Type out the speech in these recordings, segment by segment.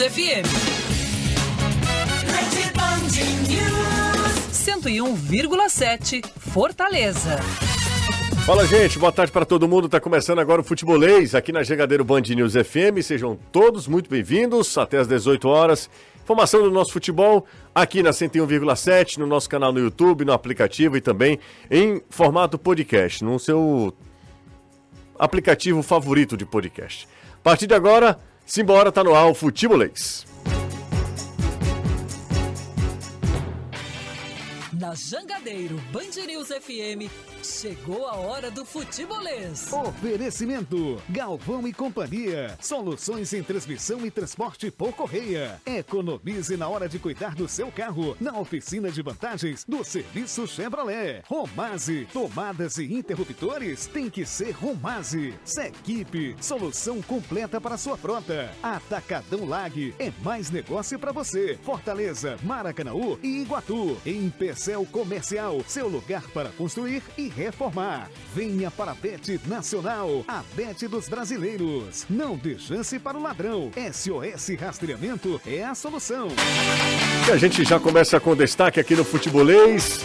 FM. 101,7 Fortaleza. Fala, gente. Boa tarde para todo mundo. Tá começando agora o Futebolês aqui na Jegadeiro Band News FM. Sejam todos muito bem-vindos até às 18 horas. Informação do nosso futebol aqui na 101,7, no nosso canal no YouTube, no aplicativo e também em formato podcast, no seu aplicativo favorito de podcast. A partir de agora, simbora, tá no ar o Futebolês. Na Jangadeiro Band News FM, chegou a hora do futebolês. Oferecimento: Galvão e Companhia. Soluções em transmissão e transporte por correia. Economize na hora de cuidar do seu carro na oficina de vantagens do serviço Chevrolet. Romase, tomadas e interruptores tem que ser Romase. Sequipe, solução completa para sua frota. Atacadão Lag é mais negócio para você. Fortaleza, Maracanaú e Iguatu. Em Pecel Comercial, seu lugar para construir e reformar. Venha para a Bet Nacional, a Bet dos brasileiros. Não dê chance para o ladrão. SOS Rastreamento é a solução. E a gente já começa com destaque aqui no Futebolês.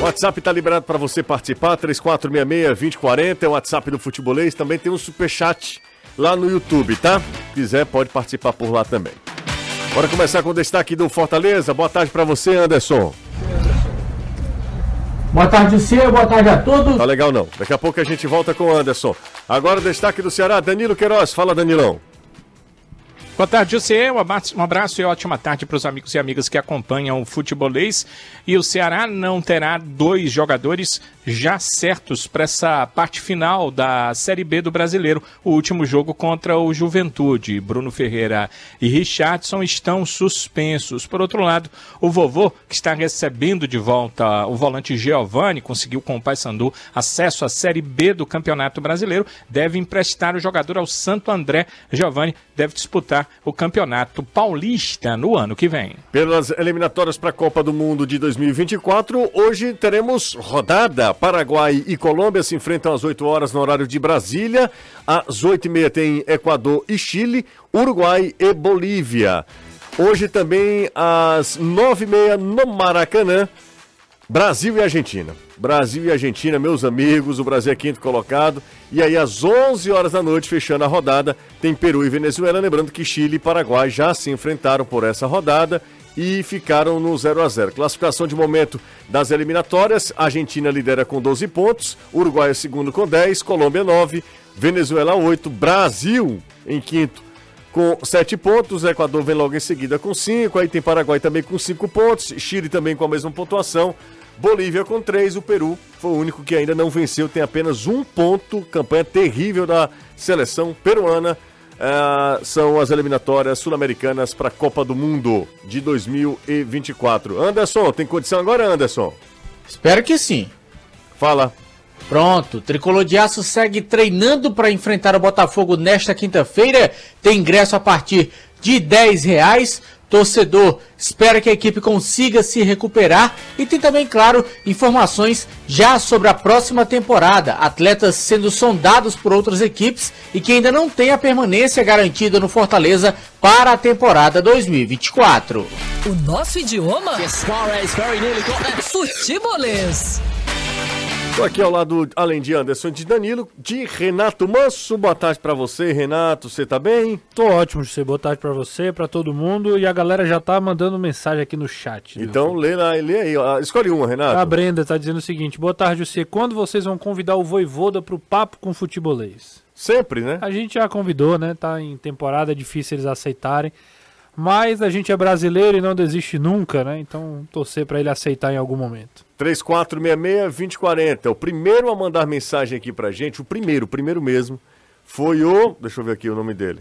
O WhatsApp está liberado para você participar, 3466-2040 é o WhatsApp do Futebolês. Também tem um superchat lá no YouTube, tá? Se quiser, pode participar por lá também. Bora começar com o destaque do Fortaleza. Boa tarde para você, Anderson. Boa tarde, Cia. Boa tarde a todos. Tá legal não. Daqui a pouco a gente volta com o Anderson. Agora o destaque do Ceará, Danilo Queiroz. Fala, Danilão. Boa tarde, José. Um abraço e ótima tarde para os amigos e amigas que acompanham o futebolês. E o Ceará não terá dois jogadores já certos para essa parte final da Série B do Brasileiro. O último jogo contra o Juventude. Bruno Ferreira e Richardson estão suspensos. Por outro lado, o vovô, que está recebendo de volta o volante Giovani, conseguiu com o Paysandu acesso à Série B do Campeonato Brasileiro, deve emprestar o jogador ao Santo André. Giovani deve disputar o Campeonato Paulista no ano que vem. Pelas eliminatórias para a Copa do Mundo de 2024, hoje teremos rodada. Paraguai e Colômbia se enfrentam às 8 horas no horário de Brasília. Às 8h30 tem Equador e Chile, Uruguai e Bolívia. Hoje também às 9h30 no Maracanã, Brasil e Argentina. Brasil e Argentina, meus amigos, o Brasil é quinto colocado. E aí, às 11 horas da noite, fechando a rodada, tem Peru e Venezuela. Lembrando que Chile e Paraguai já se enfrentaram por essa rodada e ficaram no 0 a 0 Classificação de momento das eliminatórias: Argentina lidera com 12 pontos, Uruguai é segundo com 10, Colômbia 9, Venezuela 8, Brasil em quinto com 7 pontos, Equador vem logo em seguida com 5, aí tem Paraguai também com 5 pontos, Chile também com a mesma pontuação. Bolívia com 3, o Peru foi o único que ainda não venceu, tem apenas um ponto. Campanha terrível da seleção peruana. Uh, são as eliminatórias sul-americanas para a Copa do Mundo de 2024. Anderson, tem condição agora, Anderson? Espero que sim. Fala. Pronto, Tricolor de Aço segue treinando para enfrentar o Botafogo nesta quinta-feira. Tem ingresso a partir de 10 reais. Torcedor espera que a equipe consiga se recuperar e tem também, claro, informações já sobre a próxima temporada. Atletas sendo sondados por outras equipes e que ainda não tem a permanência garantida no Fortaleza para a temporada 2024. O nosso idioma? Futebolês. Estou aqui ao lado, além de Anderson de Danilo, de Renato Manso. Boa tarde para você, Renato. Você tá bem? Tô ótimo, José. Boa tarde para você, para todo mundo. E a galera já tá mandando mensagem aqui no chat. Então lê, lá, lê aí. Ó. Escolhe uma, Renato. A Brenda tá dizendo o seguinte: Boa tarde, José. Quando vocês vão convidar o Voivoda pro papo com futebolês? Sempre, né? A gente já convidou, né? Tá em temporada, é difícil eles aceitarem. Mas a gente é brasileiro e não desiste nunca, né? Então torcer para ele aceitar em algum momento. 3466-2040. O primeiro a mandar mensagem aqui pra gente, o primeiro, o primeiro mesmo, foi o. Deixa eu ver aqui o nome dele.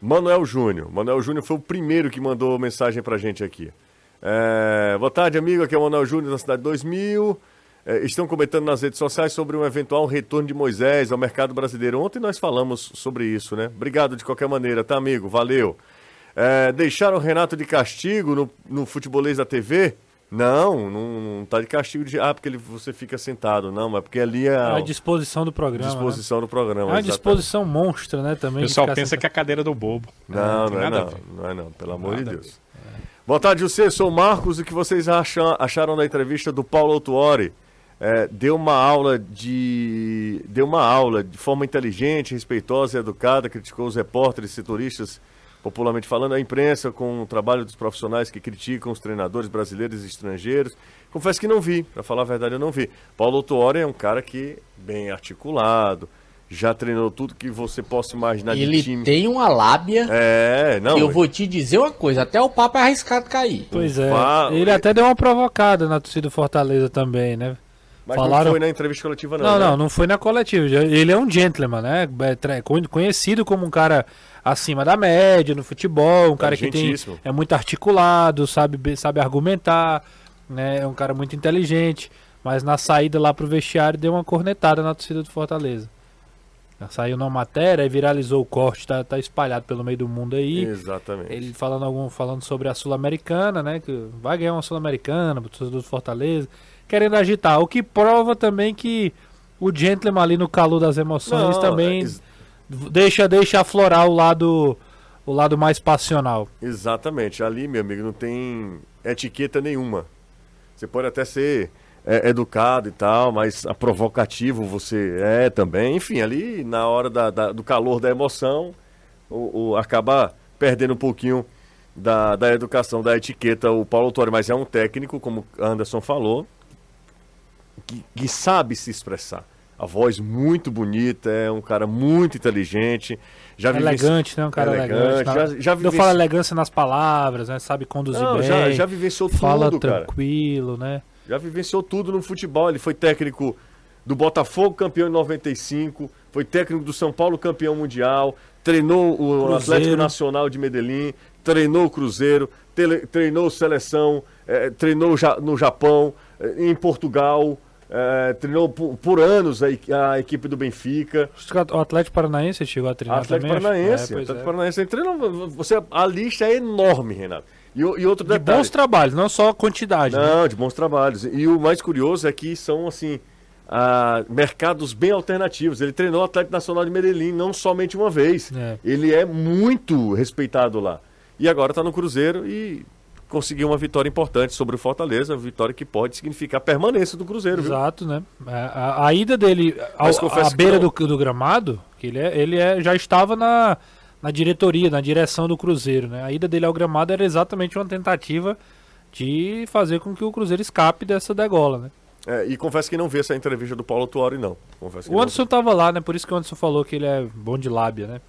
Manuel Júnior. Manuel Júnior foi o primeiro que mandou mensagem pra gente aqui. É... Boa tarde, amigo. Aqui é o Manuel Júnior da Cidade 2000. É, estão comentando nas redes sociais sobre um eventual retorno de Moisés ao mercado brasileiro. Ontem nós falamos sobre isso, né? Obrigado de qualquer maneira, tá, amigo? Valeu. É, deixaram o Renato de castigo no, no futebolês da TV? Não, não, não tá de castigo de. Ah, porque ele, você fica sentado. Não, mas porque ali é É a disposição do programa. disposição do né? programa. É uma disposição monstra, né? Também. O pessoal pensa sentado. que é a cadeira do bobo. Não, não é nada a não. Não é não, pelo amor de Nada a Deus. Boa tarde, você. Sou o Marcos. O que vocês acham, acharam da entrevista do Paulo Autuori? É, deu uma aula de. Deu uma aula de forma inteligente, respeitosa e educada, criticou os repórteres, setoristas, popularmente falando, a imprensa, com o trabalho dos profissionais que criticam os treinadores brasileiros e estrangeiros. Confesso que não vi, para falar a verdade, eu não vi. Paulo Autuori é um cara que bem articulado, já treinou tudo que você possa imaginar de Ele time. tem uma lábia. É, não. eu vou te dizer uma coisa, até o papo é arriscado cair. Pois é. Fa- Ele até deu uma provocada na torcida do Fortaleza também, né? Mas não falaram- foi na entrevista coletiva, não. Não, né? não, não foi na coletiva. Ele é um gentleman, né? É con- Conhecido como um cara acima da média no futebol, um cara que tem, é muito articulado, sabe, be- sabe argumentar, né? É um cara muito inteligente. Mas na saída lá pro vestiário deu uma cornetada na torcida do Fortaleza. Saiu na matéria e viralizou o corte, tá, tá espalhado pelo meio do mundo aí. Exatamente. Ele falando algum falando sobre a Sul-Americana, né? Que vai ganhar uma Sul-Americana, torcedor do Fortaleza, querendo agitar. O que prova também que o gentleman ali no calor das emoções Não, também ex- deixa deixa aflorar o lado o lado mais passional. Exatamente. Ali, meu amigo, não tem etiqueta nenhuma. Você pode até ser é, educado e tal, mas provocativo você é também. Enfim, ali na hora da- da- do calor da emoção, o, o- acaba perdendo um pouquinho da, da educação, da etiqueta, o Paulo Torre. Mas é um técnico, como Anderson falou, que, que sabe se expressar. A voz muito bonita, é um cara muito inteligente. Já vive- elegante, né? Um cara elegante. Elegante, já- já não vivenci- fala elegância nas palavras, né? Sabe conduzir Não, bem. já, já vivenciou fala tudo, cara. tranquilo, né? Já vivenciou tudo no futebol. Ele foi técnico do Botafogo, campeão em 95. Foi técnico do São Paulo, campeão mundial. Treinou o Cruzeiro. Atlético Nacional de Medellín. Treinou o Cruzeiro. treinou seleção. eh, treinou no Japão, eh, em Portugal. Eh, treinou por, por anos a, a equipe do Benfica. O Atlético Paranaense chegou a treinar Atlético também. Paranaense. É, Atlético é. Paranaense. Ele treinou- você, a lista é enorme, Renato. E, e outro De detalhe. bons trabalhos, não só quantidade. né? Não, de bons trabalhos. E o mais curioso é que são, assim, ah, mercados bem alternativos. Ele treinou o Atlético Nacional de Medellín não somente uma vez. É. Ele é muito respeitado lá. E agora está no Cruzeiro e conseguiu uma vitória importante sobre o Fortaleza. Vitória que pode significar permanência do Cruzeiro, viu? Exato, né? A, a- a ida dele ao, à beira do, do gramado, que ele, é, ele é, já estava na, na diretoria, na direção do Cruzeiro, né? A ida dele ao gramado era exatamente uma tentativa de fazer com que o Cruzeiro escape dessa degola, né? É, e confesso que não vi essa entrevista do Paulo Tuori, não. Confesso O Anderson tava lá, né? Por isso que o Anderson falou que ele é bom de lábia, né?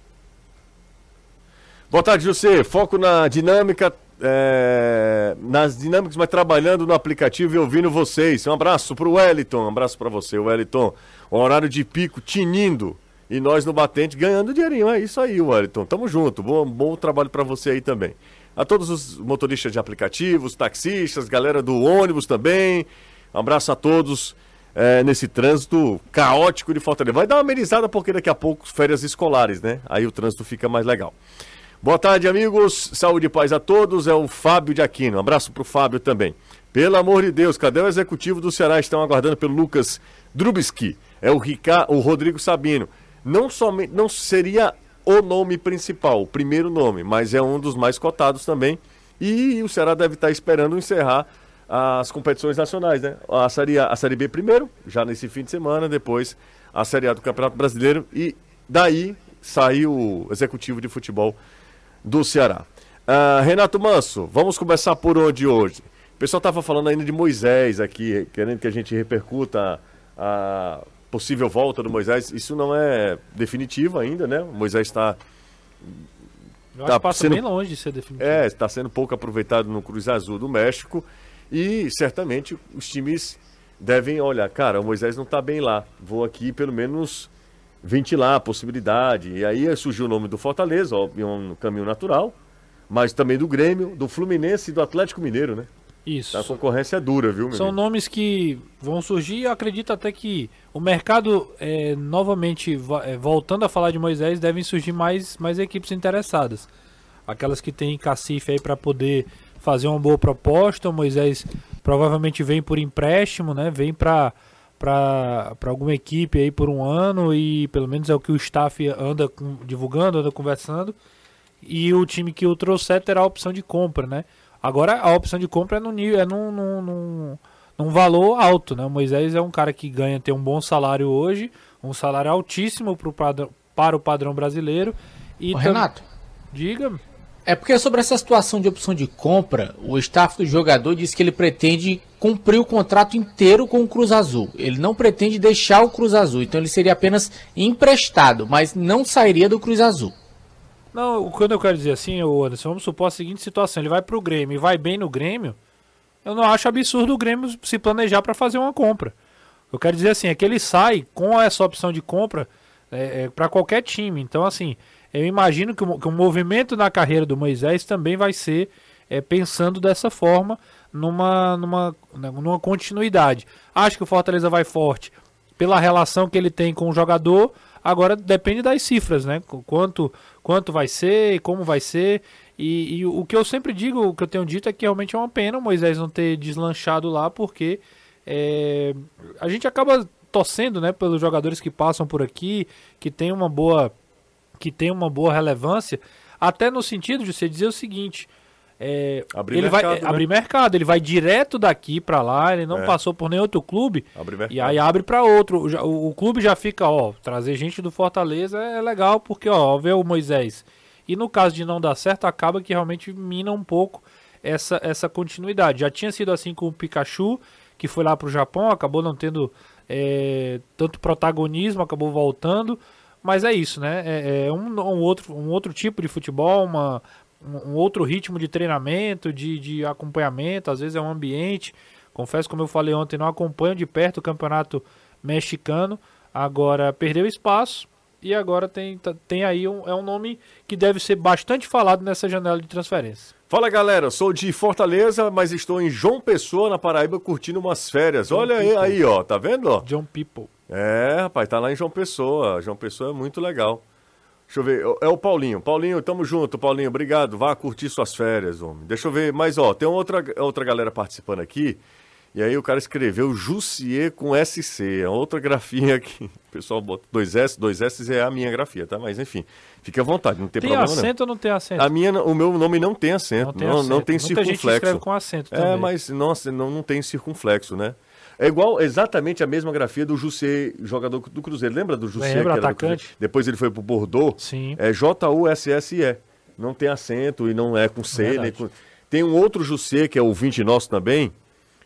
Boa tarde, José. Foco na dinâmica, é, nas dinâmicas, mas trabalhando no aplicativo e ouvindo vocês. Um abraço pro Wellington, um abraço para você, Wellington. O horário de pico tinindo e nós no batente ganhando dinheirinho. É isso aí, Wellington. Tamo junto. Bom, bom trabalho para você aí também. A todos os motoristas de aplicativos, taxistas, galera do ônibus também. Um abraço a todos é, nesse trânsito caótico de Fortaleza. Vai dar uma amenizada porque daqui a pouco férias escolares, né? Aí o trânsito fica mais legal. Boa tarde, amigos. Saúde e paz a todos. É o Fábio de Aquino. Um abraço pro Fábio também. Pelo amor de Deus, cadê o executivo do Ceará? Estão aguardando pelo Lucas Drubski. É o, Rica... o Rodrigo Sabino. Não somente não seria o nome principal, o primeiro nome, mas é um dos mais cotados também. E o Ceará deve estar esperando encerrar as competições nacionais, né? A série, A- a série B primeiro, já nesse fim de semana, depois a Série A do Campeonato Brasileiro e daí saiu o executivo de futebol do Ceará. Ah, Renato Manso, vamos começar por onde hoje? O pessoal estava falando ainda de Moisés aqui, querendo que a gente repercuta a possível volta do Moisés. Isso não é definitivo ainda, né? O Moisés está Tá passa sendo- bem longe de ser definitivo. é, está sendo pouco aproveitado no Cruz Azul do México e certamente os times devem olhar, cara, o Moisés não está bem lá, vou aqui pelo menos ventilar a possibilidade. E aí surgiu o nome do Fortaleza, ó, um caminho natural, mas também do Grêmio, do Fluminense e do Atlético Mineiro, né? Isso. A concorrência é dura, viu, São amigo? nomes que vão surgir e eu acredito até que o mercado, é, novamente, é, voltando a falar de Moisés, devem surgir mais, mais equipes interessadas. Aquelas que têm cacife aí para poder fazer uma boa proposta. O Moisés provavelmente vem por empréstimo, né? Vem para para alguma equipe aí por um ano e pelo menos é o que o staff anda divulgando, anda conversando. E o time que o trouxer terá a opção de compra, né? Agora a opção de compra é no nível, é num, num, num, num valor alto, né? O Moisés é um cara que ganha tem um bom salário hoje, um salário altíssimo pro padrão, para o padrão brasileiro. E Ô, Renato, diga. É porque sobre essa situação de opção de compra, o staff do jogador diz que ele pretende cumprir o contrato inteiro com o Cruz Azul. Ele não pretende deixar o Cruz Azul, então ele seria apenas emprestado, mas não sairia do Cruz Azul. Não, quando eu quero dizer assim, Anderson, vamos supor a seguinte situação: ele vai pro Grêmio e vai bem no Grêmio. Eu não acho absurdo o Grêmio se planejar para fazer uma compra. Eu quero dizer assim, é que ele sai com essa opção de compra é, é, para qualquer time. Então, assim, eu imagino que o, que o, movimento na carreira do Moisés também vai ser é, pensando dessa forma, numa, numa, né, numa continuidade. Acho que o Fortaleza vai forte pela relação que ele tem com o jogador. Agora depende das cifras, né? Quanto, quanto vai ser como vai ser. E, e, o que eu sempre digo, o que eu tenho dito é que realmente é uma pena o Moisés não ter deslanchado lá, porque é, a gente acaba torcendo, né, pelos jogadores que passam por aqui, que tem uma boa que tem uma boa relevância, até no sentido de você dizer o seguinte, é, abrir ele mercado, vai né? abrir mercado, ele vai direto daqui para lá, ele não é. passou por nenhum outro clube e aí abre para outro. O, o, clube já fica, ó, trazer gente do Fortaleza é legal porque ó, vê o Moisés. E no caso de não dar certo, acaba que realmente mina um pouco essa essa continuidade. Já tinha sido assim com o Pikachu, que foi lá para o Japão, acabou não tendo é, tanto protagonismo, acabou voltando. Mas é isso, né? É, é um, um, outro, um outro tipo de futebol, uma, um outro ritmo de treinamento, de, de acompanhamento, às vezes é um ambiente. Confesso, como eu falei ontem, não acompanho de perto o campeonato mexicano. Agora perdeu espaço e agora tem, tem aí um, é um nome que deve ser bastante falado nessa janela de transferência. Fala galera, sou de Fortaleza, mas estou em João Pessoa, na Paraíba, curtindo umas férias. John Olha aí, aí, ó, tá vendo? Ó? John People. É, rapaz, tá lá em João Pessoa. João Pessoa é muito legal. Deixa eu ver, é o Paulinho. Paulinho, tamo junto, Paulinho, obrigado. Vá curtir suas férias, homem. Deixa eu ver, mas ó, tem outra, outra galera participando aqui. E aí o cara escreveu Jussier com SC, é outra grafia aqui. O pessoal bota dois S, dois S é a minha grafia, tá? Mas enfim, fique à vontade, não tem, tem problema acento não. ou não tem acento? A minha, o meu nome não tem acento, não tem, não, acento. Não tem Muita circunflexo. Gente escreve com acento é, também. É, mas nossa, não, não tem circunflexo, né? É igual, exatamente a mesma grafia do Jussê, jogador do Cruzeiro. Lembra do Jussê? Lembra, atacante. Depois ele foi pro Bordeaux. Sim. É J-U-S-S-E. Não tem acento e não é com C. nem com... Tem um outro Jussê, que é o 20 nosso também,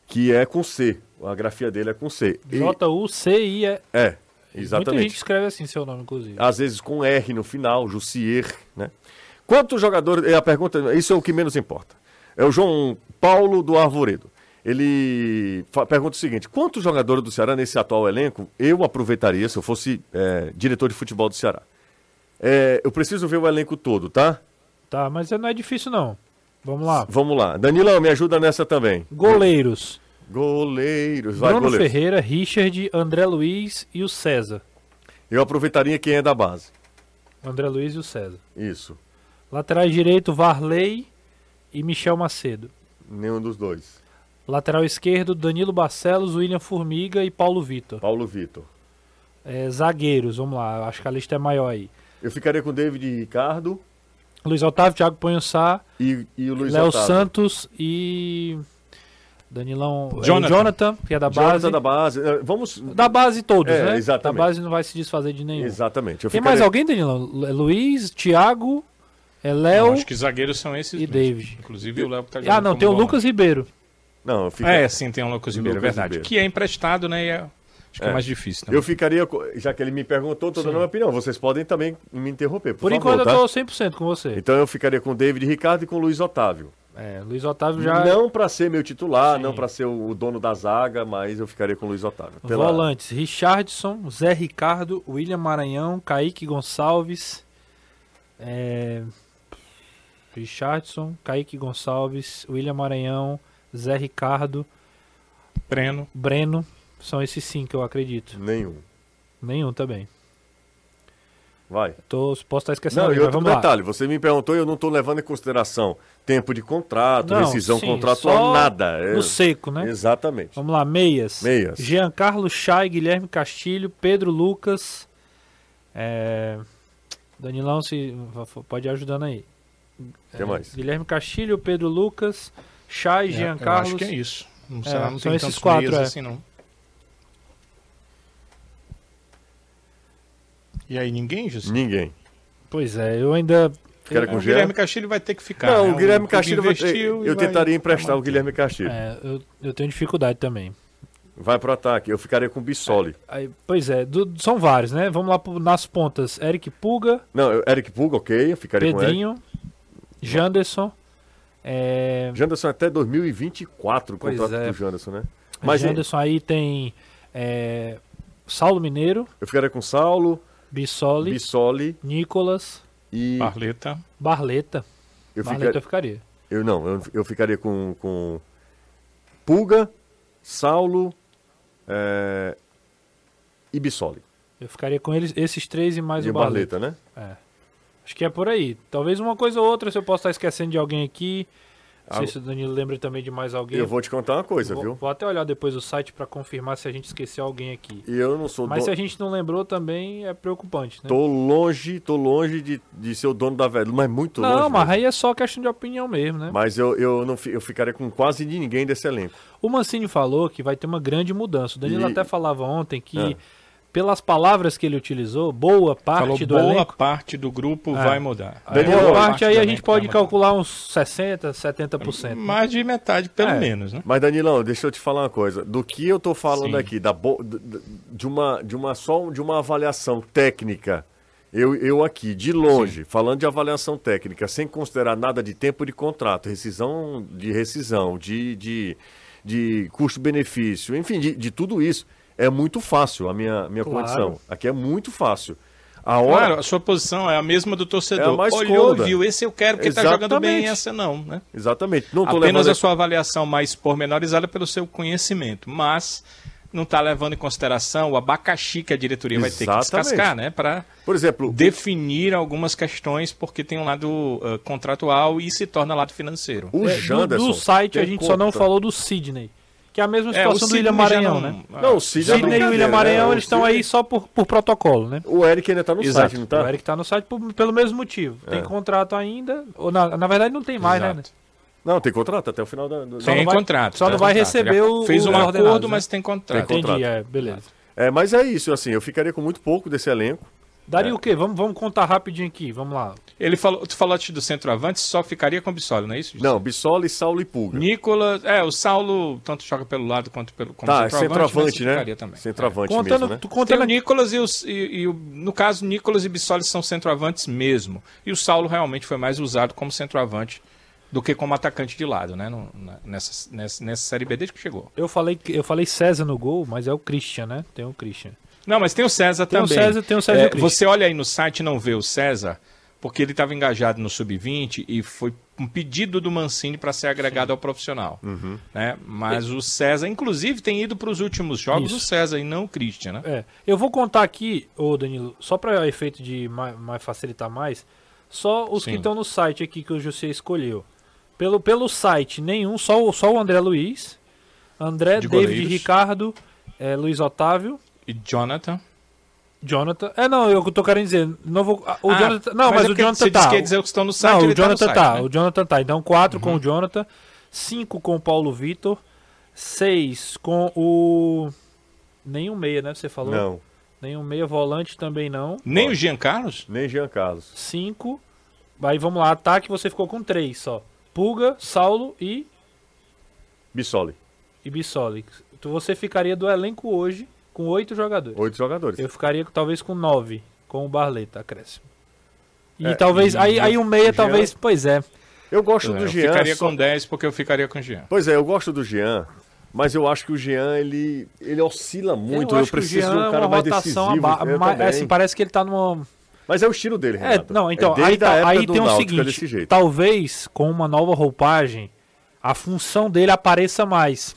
que é com C. A grafia dele é com C. J-U-C-I-E. É, exatamente. Muita gente escreve assim seu nome, inclusive. Às vezes com R no final, Jussier, né? Quantos jogadores... É a pergunta, isso é o que menos importa. É o João Paulo do Arvoredo ele pergunta o seguinte: quantos jogadores do Ceará nesse atual elenco eu aproveitaria se eu fosse é, diretor de futebol do Ceará? É, eu preciso ver o elenco todo, tá? Tá, mas não é difícil não. Vamos lá. Vamos lá. Danilão, me ajuda nessa também. Goleiros. Goleiros. Vai, Bruno goleiros. Ferreira, Richard, André Luiz e o César. Eu aproveitaria quem é da base. André Luiz e o César. Isso. Laterais direito, Varley e Michel Macedo. Nenhum dos dois. Lateral esquerdo, Danilo Barcelos, William Formiga e Paulo Vitor. Paulo Vitor. É, zagueiros, vamos lá, acho que a lista é maior aí. Eu ficaria com David e Ricardo. Luiz Otávio, Thiago Ponhoçá. E, e o Luiz Léo Otávio. Santos e. Danilão. Jonathan. É, Jonathan, que é da base. Jonathan da base. É, Vamos. Da base todos, É, né? exatamente. Da base não vai se desfazer de nenhum. Exatamente. Eu Tem ficaria- mais alguém, Danilão? Luiz, Thiago, é Léo. Acho que zagueiros são esses e mesmo. David. Inclusive o Léo que tá Ah, não, tem o. Lucas Ribeiro. Não, eu ficaria. É, sim, tem um Lucas Ribeiro, é Lucas verdade. Ribeiro. Que é emprestado, né? E é, acho que é, É. mais difícil. Né? Eu ficaria, já que ele me perguntou, tô dando Sim. minha opinião. Vocês podem também me interromper, por, Por, favor, enquanto tá? eu tô 100% com você. Então eu ficaria com David Ricardo e com Luiz Otávio. É, Luiz Otávio já. Não para ser meu titular, Sim. não para ser o o dono da zaga, mas eu ficaria com Luiz Otávio. Pela- Volantes: Richardson, Zé Ricardo, William Maranhão, Kaique Gonçalves. É... Richardson, Kaique Gonçalves, William Maranhão, Zé Ricardo, Breno. Breno. São esses cinco, eu acredito. Nenhum. Nenhum também. Vai. Tô, posso estar esquecendo Não, alguém, e outro vamos lá. detalhe, você me perguntou e eu não estou levando em consideração tempo de contrato, Não, rescisão sim, contratual, só nada. É- No seco, né? Exatamente. Vamos lá, meias. Meias. Giancarlo Chay, Guilherme Castilho, Pedro Lucas. É... Danilão, se pode ir ajudando aí. O que mais? Guilherme Castilho, Pedro Lucas, Chay, É, eu Giancarlo. acho que é isso. Não, É, sei lá, não são tem esses tantos quatro, é. assim, não. E aí, ninguém, José? Ninguém. Pois é, eu ainda. Ficaria com o Jean? Guilherme Castilho vai ter que ficar. Não, né? o Guilherme Castilho vai, investiu e eu vai- tentaria emprestar o. Guilherme Castilho. É, eu, eu tenho dificuldade também. Vai pro ataque. Eu ficaria com o Bissoli. Aí, pois é, do- são vários, né? Vamos lá pro- nas pontas. Eric Puga, Não, Eric Puga, ok. Eu ficaria com Pedrinho, Janderson. É. Janderson até 2024 o Pois contrato é. do Janderson, né? Mas Janderson aí tem é, Saulo Mineiro, eu ficaria com Saulo, Bissoli, Bissoli Nicolas, e. Barleta. Barleta. eu, Barleta fica- eu ficaria. eu não, eu, eu ficaria com, com Puga, Saulo é, e Bissoli. Eu ficaria com eles, esses três e mais e o o Barleta. Barleta, né? É. Acho que é por aí. Talvez uma coisa ou outra, se eu posso estar esquecendo de alguém aqui. Não sei Ah, se o Danilo lembra também de mais alguém. Eu vou te contar uma coisa, vou, viu? vou até olhar depois o site para confirmar se a gente esqueceu alguém aqui. E eu não sou Mas se a gente não lembrou também é preocupante, né? Tô longe, tô longe de, de ser o dono da velha, mas muito longe. não, mas mesmo. aí é só questão de opinião mesmo, né? Mas eu, eu, não, eu ficaria com quase ninguém desse elenco. O Mancini falou que vai ter uma grande mudança. O Danilo E- até falava ontem que, Ah. Pelas palavras que ele utilizou, boa parte Falou do boa elenco. parte do grupo É. vai mudar. boa boa parte aí a gente pode calcular uns 60, 70%. né? Mais de metade, pelo É. menos, né? Mas, Danilão, deixa eu te falar uma coisa. Do que eu tô falando Sim. aqui, da bo- de, uma, de uma só de uma avaliação técnica, eu, eu aqui, de longe, falando de avaliação técnica, sem considerar nada de tempo de contrato, rescisão de rescisão, de, de, de custo-benefício, enfim, de, de tudo isso, é muito fácil a minha, minha Claro. condição. Aqui é muito fácil. A hora, Claro, a sua posição é a mesma do torcedor. É mais Olhou, cômoda. viu, esse eu quero porque tá jogando bem, Exatamente. essa não, né? Exatamente. Não tô Apenas levando... a sua avaliação mais pormenorizada pelo seu conhecimento, mas não está levando em consideração o abacaxi que a diretoria vai ter que Exatamente. descascar, né? Para Por exemplo, definir algumas questões, porque tem um lado ah, contratual e se torna lado financeiro. o É, do, Janderson... do site a gente só não conta. falou do Sidney. Que é a mesma É, situação do William Maranhão, não- né? ah, Não, o Sidney é Sidney e o William Maranhão, né? eles estão Sidney- aí só por, por protocolo, né? O Eric ainda tá no Exato. site, não tá? O Eric tá no site por- pelo mesmo motivo. Tem É. contrato ainda, ou na, na verdade não tem mais, né? Exato. Não, tem contrato até o final da. do- Só Tem não vai- contrato. só tem não vai contrato. receber o- Fez um acordo, né? mas tem contrato. Tem contrato. Entendi, é, beleza. É, mas é isso, assim, eu ficaria com muito pouco desse elenco. Daria É. o quê? Vamos, vamos contar rapidinho aqui, vamos lá. Ele falou, tu falou do centroavante, só ficaria com o Bissoli, não é isso? Não, Bissoli, Saulo e Pulga. Nicolas, é, o Saulo tanto joga pelo lado quanto pelo como Tá, centroavante, centroavante, mas né? ficaria também. Centroavante Contando, mesmo, né? tu Tem contando o aqui. Nicolas e, os, e, e o, no caso, Nicolas e Bissoli são centroavantes mesmo. E o Saulo realmente foi mais usado como centroavante do que como atacante de lado, né? no- na- nessa, nessa, nessa Série B desde que chegou. Eu falei, que- eu falei César no gol, mas é o Christian, né? Tem o Christian. Não, mas tem o César Tem o também. César, tem o César e É, o você olha aí no site e não vê o César, porque ele estava engajado no Sub-20 e foi um pedido do Mancini para ser agregado ao profissional. Uhum. Né? Mas o César, inclusive, tem ido para os últimos jogos Isso. o César e não o Christian, né? É, eu vou contar aqui, ô Danilo, só para efeito de mais, mais facilitar mais, só os que Sim. estão no site aqui que o José escolheu. Pelo, pelo site, nenhum, só, o- só o André Luiz, André, De David goleiros. Ricardo, é, Luiz Otávio, E Jonathan. Jonathan. É, não, eu tô querendo dizer, não vou, ah, o Ah, Jonathan, não, mas, é o Jonathan você tá. que ia dizer que estão no site, não, ele o Jonathan tá, no tá, site, né? o Jonathan tá. Então, quatro com o Jonathan, cinco com o Paulo Vitor, seis com o nenhum meia, né? Você falou? Não, Nenhum meia volante também não. Nem o Jean Carlos? nem Jean Carlos. 5. Aí vamos lá, ataque você ficou com 3 só. Pulga, Saulo e, Bissoli. e Bissoli. Então você ficaria do elenco hoje com 8 jogadores. Oito jogadores. Eu ficaria talvez com 9, com o Barleta, acréscimo. E É, talvez. e aí, aí o meia, Jean- talvez. Pois é. Eu gosto É, do eu Jean. ficaria só- com 10 porque eu ficaria com o Jean. Pois é, eu gosto do Jean, mas eu acho que o Jean, ele, ele oscila muito. Eu, acho que o preciso Jean de um cara é uma mais rotação decisivo. aba- eu também. assim, parece que ele tá numa. Mas é o estilo dele, É, Renato. não, então, desde aí, tá- aí tem o Náutico, é seguinte: desse jeito. talvez com uma nova roupagem, a função dele apareça mais.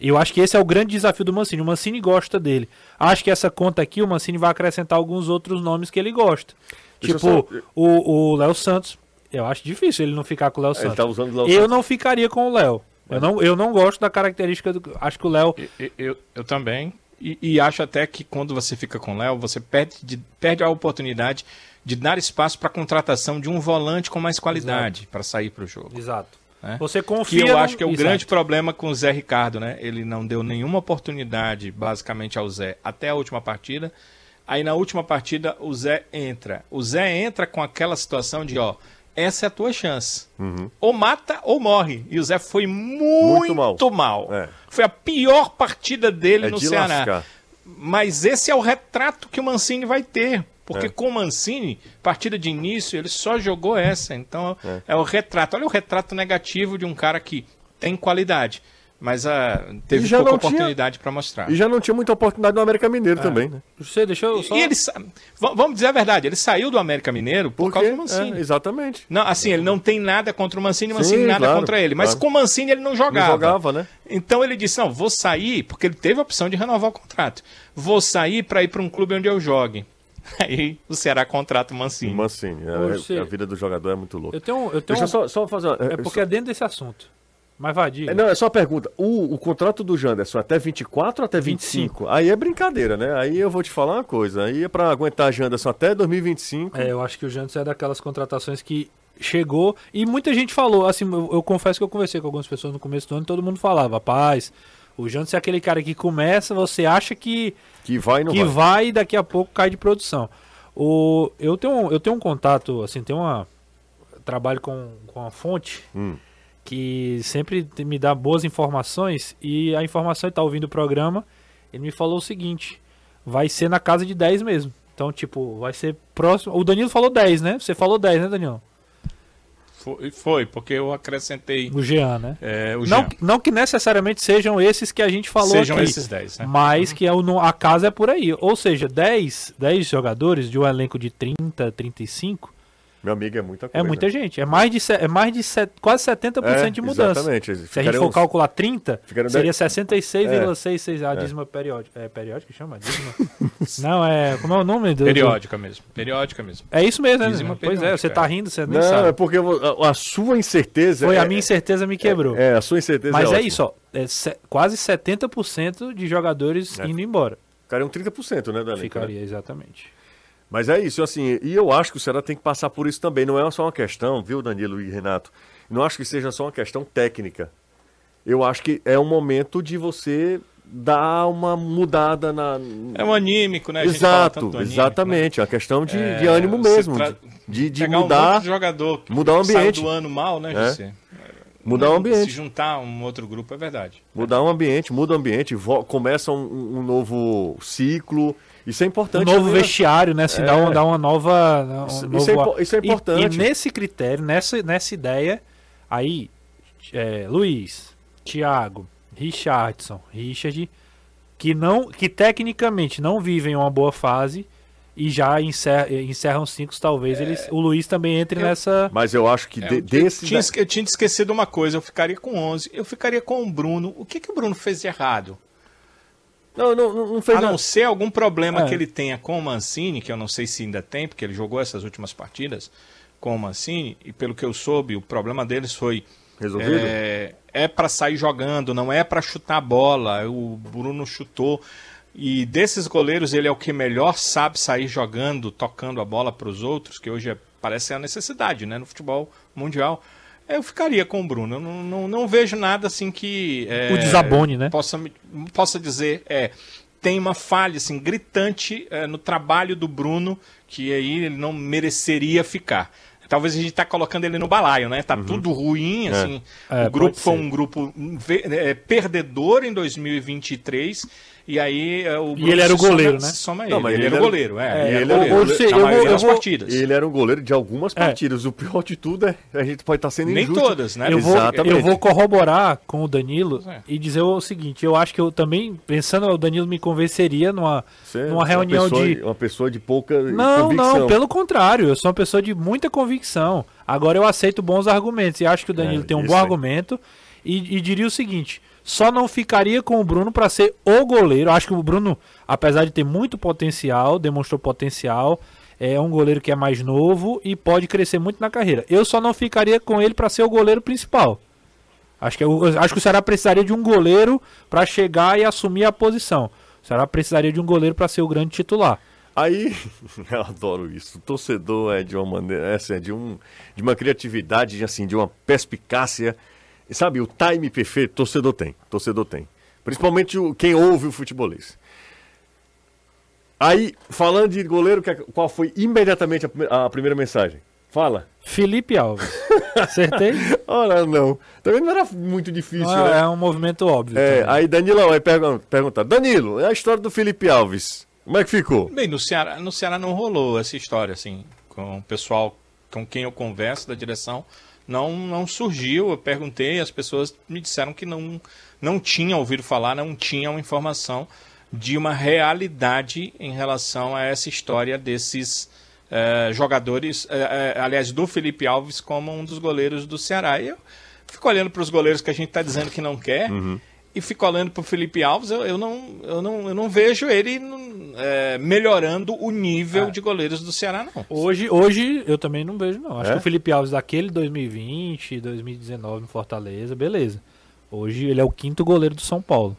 Eu acho que esse é o grande desafio do Mancini. O Mancini gosta dele. Acho que essa conta aqui, o Mancini vai acrescentar alguns outros nomes que ele gosta. Deixa tipo, só- o Léo Santos. Eu acho difícil ele não ficar com o Léo Ele Santos. tá usando o Léo Eu Santos. não ficaria com o Léo. Eu não, eu não gosto da característica do. Acho que o Léo. Eu, eu, eu também. E, e acho até que quando você fica com o Léo, você perde, de- perde a oportunidade de dar espaço para a contratação de um volante com mais qualidade para sair para o jogo. Exato. Né? Você Que confia. eu no- acho que é o Exato. grande problema com o Zé Ricardo, né? Ele não deu nenhuma oportunidade, basicamente, ao Zé até a última partida. Aí na última partida o Zé entra. O Zé entra com aquela situação de, ó, essa é a tua chance. Ou mata ou morre. E o Zé foi muito, mal. mal. É. Foi a pior partida dele É no de Ceará. lascar. Mas esse é o retrato que o Mancini vai ter. Porque É. com o Mancini, partida de início, ele só jogou essa. Então é. o retrato. Olha o retrato negativo de um cara que tem qualidade. Mas ah, teve já pouca não oportunidade para mostrar. E já não tinha muita oportunidade no América Mineiro também, né? Você deixa eu só. E ele sa- vamos dizer a verdade, ele saiu do América Mineiro por Porque, causa do Mancini. é, exatamente. Não, assim, ele não tem nada contra o Mancini, o Sim, Mancini nada claro, contra ele. Mas claro. com o Mancini ele não Não jogava. jogava, né? Então ele disse: Não, vou sair, porque ele teve a opção de renovar o contrato. Vou sair para ir para um clube onde eu jogue. Aí o Ceará contrata o Mancini. Mancini. é, Você- a vida do jogador é muito louca. Eu tenho, eu tenho Deixa eu um- só, só fazer uma... É porque é dentro desse assunto. Mas vai, diga. É, Não, é só uma pergunta. O, o contrato do Janderson é até 24 ou até 25? Aí é brincadeira, né? Aí eu vou te falar uma coisa. Aí é pra aguentar Janderson até 2025. É, eu acho que o Jantos é daquelas contratações que chegou e muita gente falou, assim, eu, eu confesso que eu conversei com algumas pessoas no começo do ano e todo mundo falava, rapaz, o Jantos é aquele cara que começa, você acha que, Que vai e não que vai. vai e daqui a pouco cai de produção. O, eu, tenho, eu tenho um contato, assim, tem uma. Trabalho com, com a fonte Hum. que sempre me dá boas informações e a informação ele tá ouvindo o programa, ele me falou o seguinte: vai ser na casa de 10 mesmo. Então, tipo, vai ser próximo. O Danilo falou 10, né? Você falou 10, né, Danilo? Foi, foi, porque eu acrescentei O Jean, né? é, o Não, Jean. não que necessariamente sejam esses que a gente falou Sejam aqui. esses 10, né? Mas que é o, no- a casa é por aí. Ou seja, 10, 10 jogadores de um elenco de 30, 35 Meu amigo, é muita é coisa. muita gente. É mais de, é mais de se- quase 70% É, de mudança. Exatamente. Se a gente for uns- calcular 30, Ficariam seria dez- 66,66 a dízima periódica. É periódica que chama? Dízima? Não, é. Como é o nome do. Periódica mesmo. Periódica mesmo. É isso mesmo, né? Dízima Pois é, você tá é. rindo, você nem Não, é sabe. porque eu vou- a, a sua incerteza... Foi é, a minha incerteza me quebrou. É, a sua incerteza Mas é, ótima. isso, ó. É se- quase 70% de jogadores É. indo embora. Ficariam 30%, né, né? Ficaria, exatamente. Mas é isso, assim, e eu acho que o Ceará tem que passar por isso também. Não é só uma questão, viu, Danilo e Renato? Não acho que seja só uma questão técnica. Eu acho que é um momento de você dar uma mudada na. É um anímico, né? Exato, anímico, exatamente. É uma questão de, né? de ânimo mesmo. tra- De, de um mudar, de jogador mudar o ambiente. do ano mal, né, É. José? mudar o Se ambiente. juntar a um outro grupo é verdade. Mudar o ambiente, muda o ambiente, começa um, um novo ciclo. Isso é Um importante. novo também, né? vestiário, né? Se É. dá, uma, dá uma nova. um Isso- novo- isso é isso é E- importante. E, nesse critério, nessa, nessa ideia, aí, é, Luiz, Thiago, Richardson, Richard, que não, que tecnicamente não vivem uma boa fase e já encer- encerram cinco, talvez eles, o Luiz também entre Eu- nessa. Mas eu acho que É, de- eu, tinha, esque- eu tinha esquecido uma coisa, eu ficaria com 11, eu ficaria com o Bruno. O que, que o Bruno fez de errado? Não, não, não fez A nada. não ser algum problema É. que ele tenha com o Mancini, que eu não sei se ainda tem, porque ele jogou essas últimas partidas com o Mancini, e pelo que eu soube, o problema deles foi Resolvido? É, é para sair jogando, não é para chutar a bola. O Bruno chutou. E desses goleiros, ele é o que melhor sabe sair jogando, tocando a bola para os outros, que hoje é- parece a necessidade né, no futebol mundial. Eu ficaria com o Bruno. Eu não, não, não vejo nada assim que. é, O desabone, né? Possa, possa dizer. É, tem uma falha assim, gritante é, no trabalho do Bruno, que aí ele não mereceria ficar. Talvez a gente tá colocando ele no balaio, né? Tá tudo ruim, assim. É, o grupo foi um grupo é, perdedor em 2023. E aí é, o Bruno ele era o soma- goleiro, né? se Soma ele. Não, mas ele, ele era o era- goleiro, é. É, ele o era- goleiro. eu vou- eu partidas. Ele era um goleiro de algumas partidas. O pior de tudo é a gente pode estar sendo Nem injusto. todas, né? Eu vou, Exatamente. eu vou corroborar com o Danilo É. e dizer o seguinte: eu acho que eu também, pensando, o Danilo me convenceria numa, Você é numa reunião uma pessoa, de. Uma pessoa de pouca Não, convicção. não, pelo contrário, eu sou uma pessoa de muita convicção. Agora eu aceito bons argumentos e acho que o Danilo É, tem um bom aí. argumento. e, e diria o seguinte: só não ficaria com o Bruno para ser o goleiro. Acho que o Bruno, apesar de ter muito potencial, demonstrou potencial, é um goleiro que é mais novo e pode crescer muito na carreira. Eu só não ficaria com ele para ser o goleiro principal. Acho que, eu, acho que o Ceará precisaria de um goleiro para chegar e assumir a posição. O Ceará precisaria de um goleiro para ser o grande titular. Aí, eu adoro isso. O torcedor é de uma maneira, é, assim, é de, um, de uma criatividade, assim, de uma perspicácia. Sabe, o time perfeito, torcedor tem. Torcedor tem. Principalmente o, quem ouve o futebolês. Aí, falando de goleiro, que- qual foi imediatamente a, a primeira mensagem? Fala. Felipe Alves. Acertei? Ora, não. Também não era muito difícil, Não, né? é um movimento óbvio. É, aí Danilão aí pergunta, pergunta, Danilo, é a história do Felipe Alves. Como é que ficou? Bem, no Ceará, no Ceará não rolou essa história, assim, com o pessoal com quem eu converso da direção, não, não surgiu. Eu perguntei, as pessoas me disseram que não, não tinham ouvido falar, não tinham informação de uma realidade em relação a essa história desses eh, jogadores, eh, eh, aliás, do Felipe Alves como um dos goleiros do Ceará. E eu fico olhando para os goleiros que a gente está dizendo que não quer. E fico olhando para o Felipe Alves, eu, eu, não, eu, não, eu não vejo ele eh, melhorando o nível de goleiros do Ceará, não. Hoje, hoje eu também não vejo, não. Acho É? que o Felipe Alves daquele 2020, 2019 no Fortaleza, beleza. Hoje ele é o quinto goleiro do São Paulo.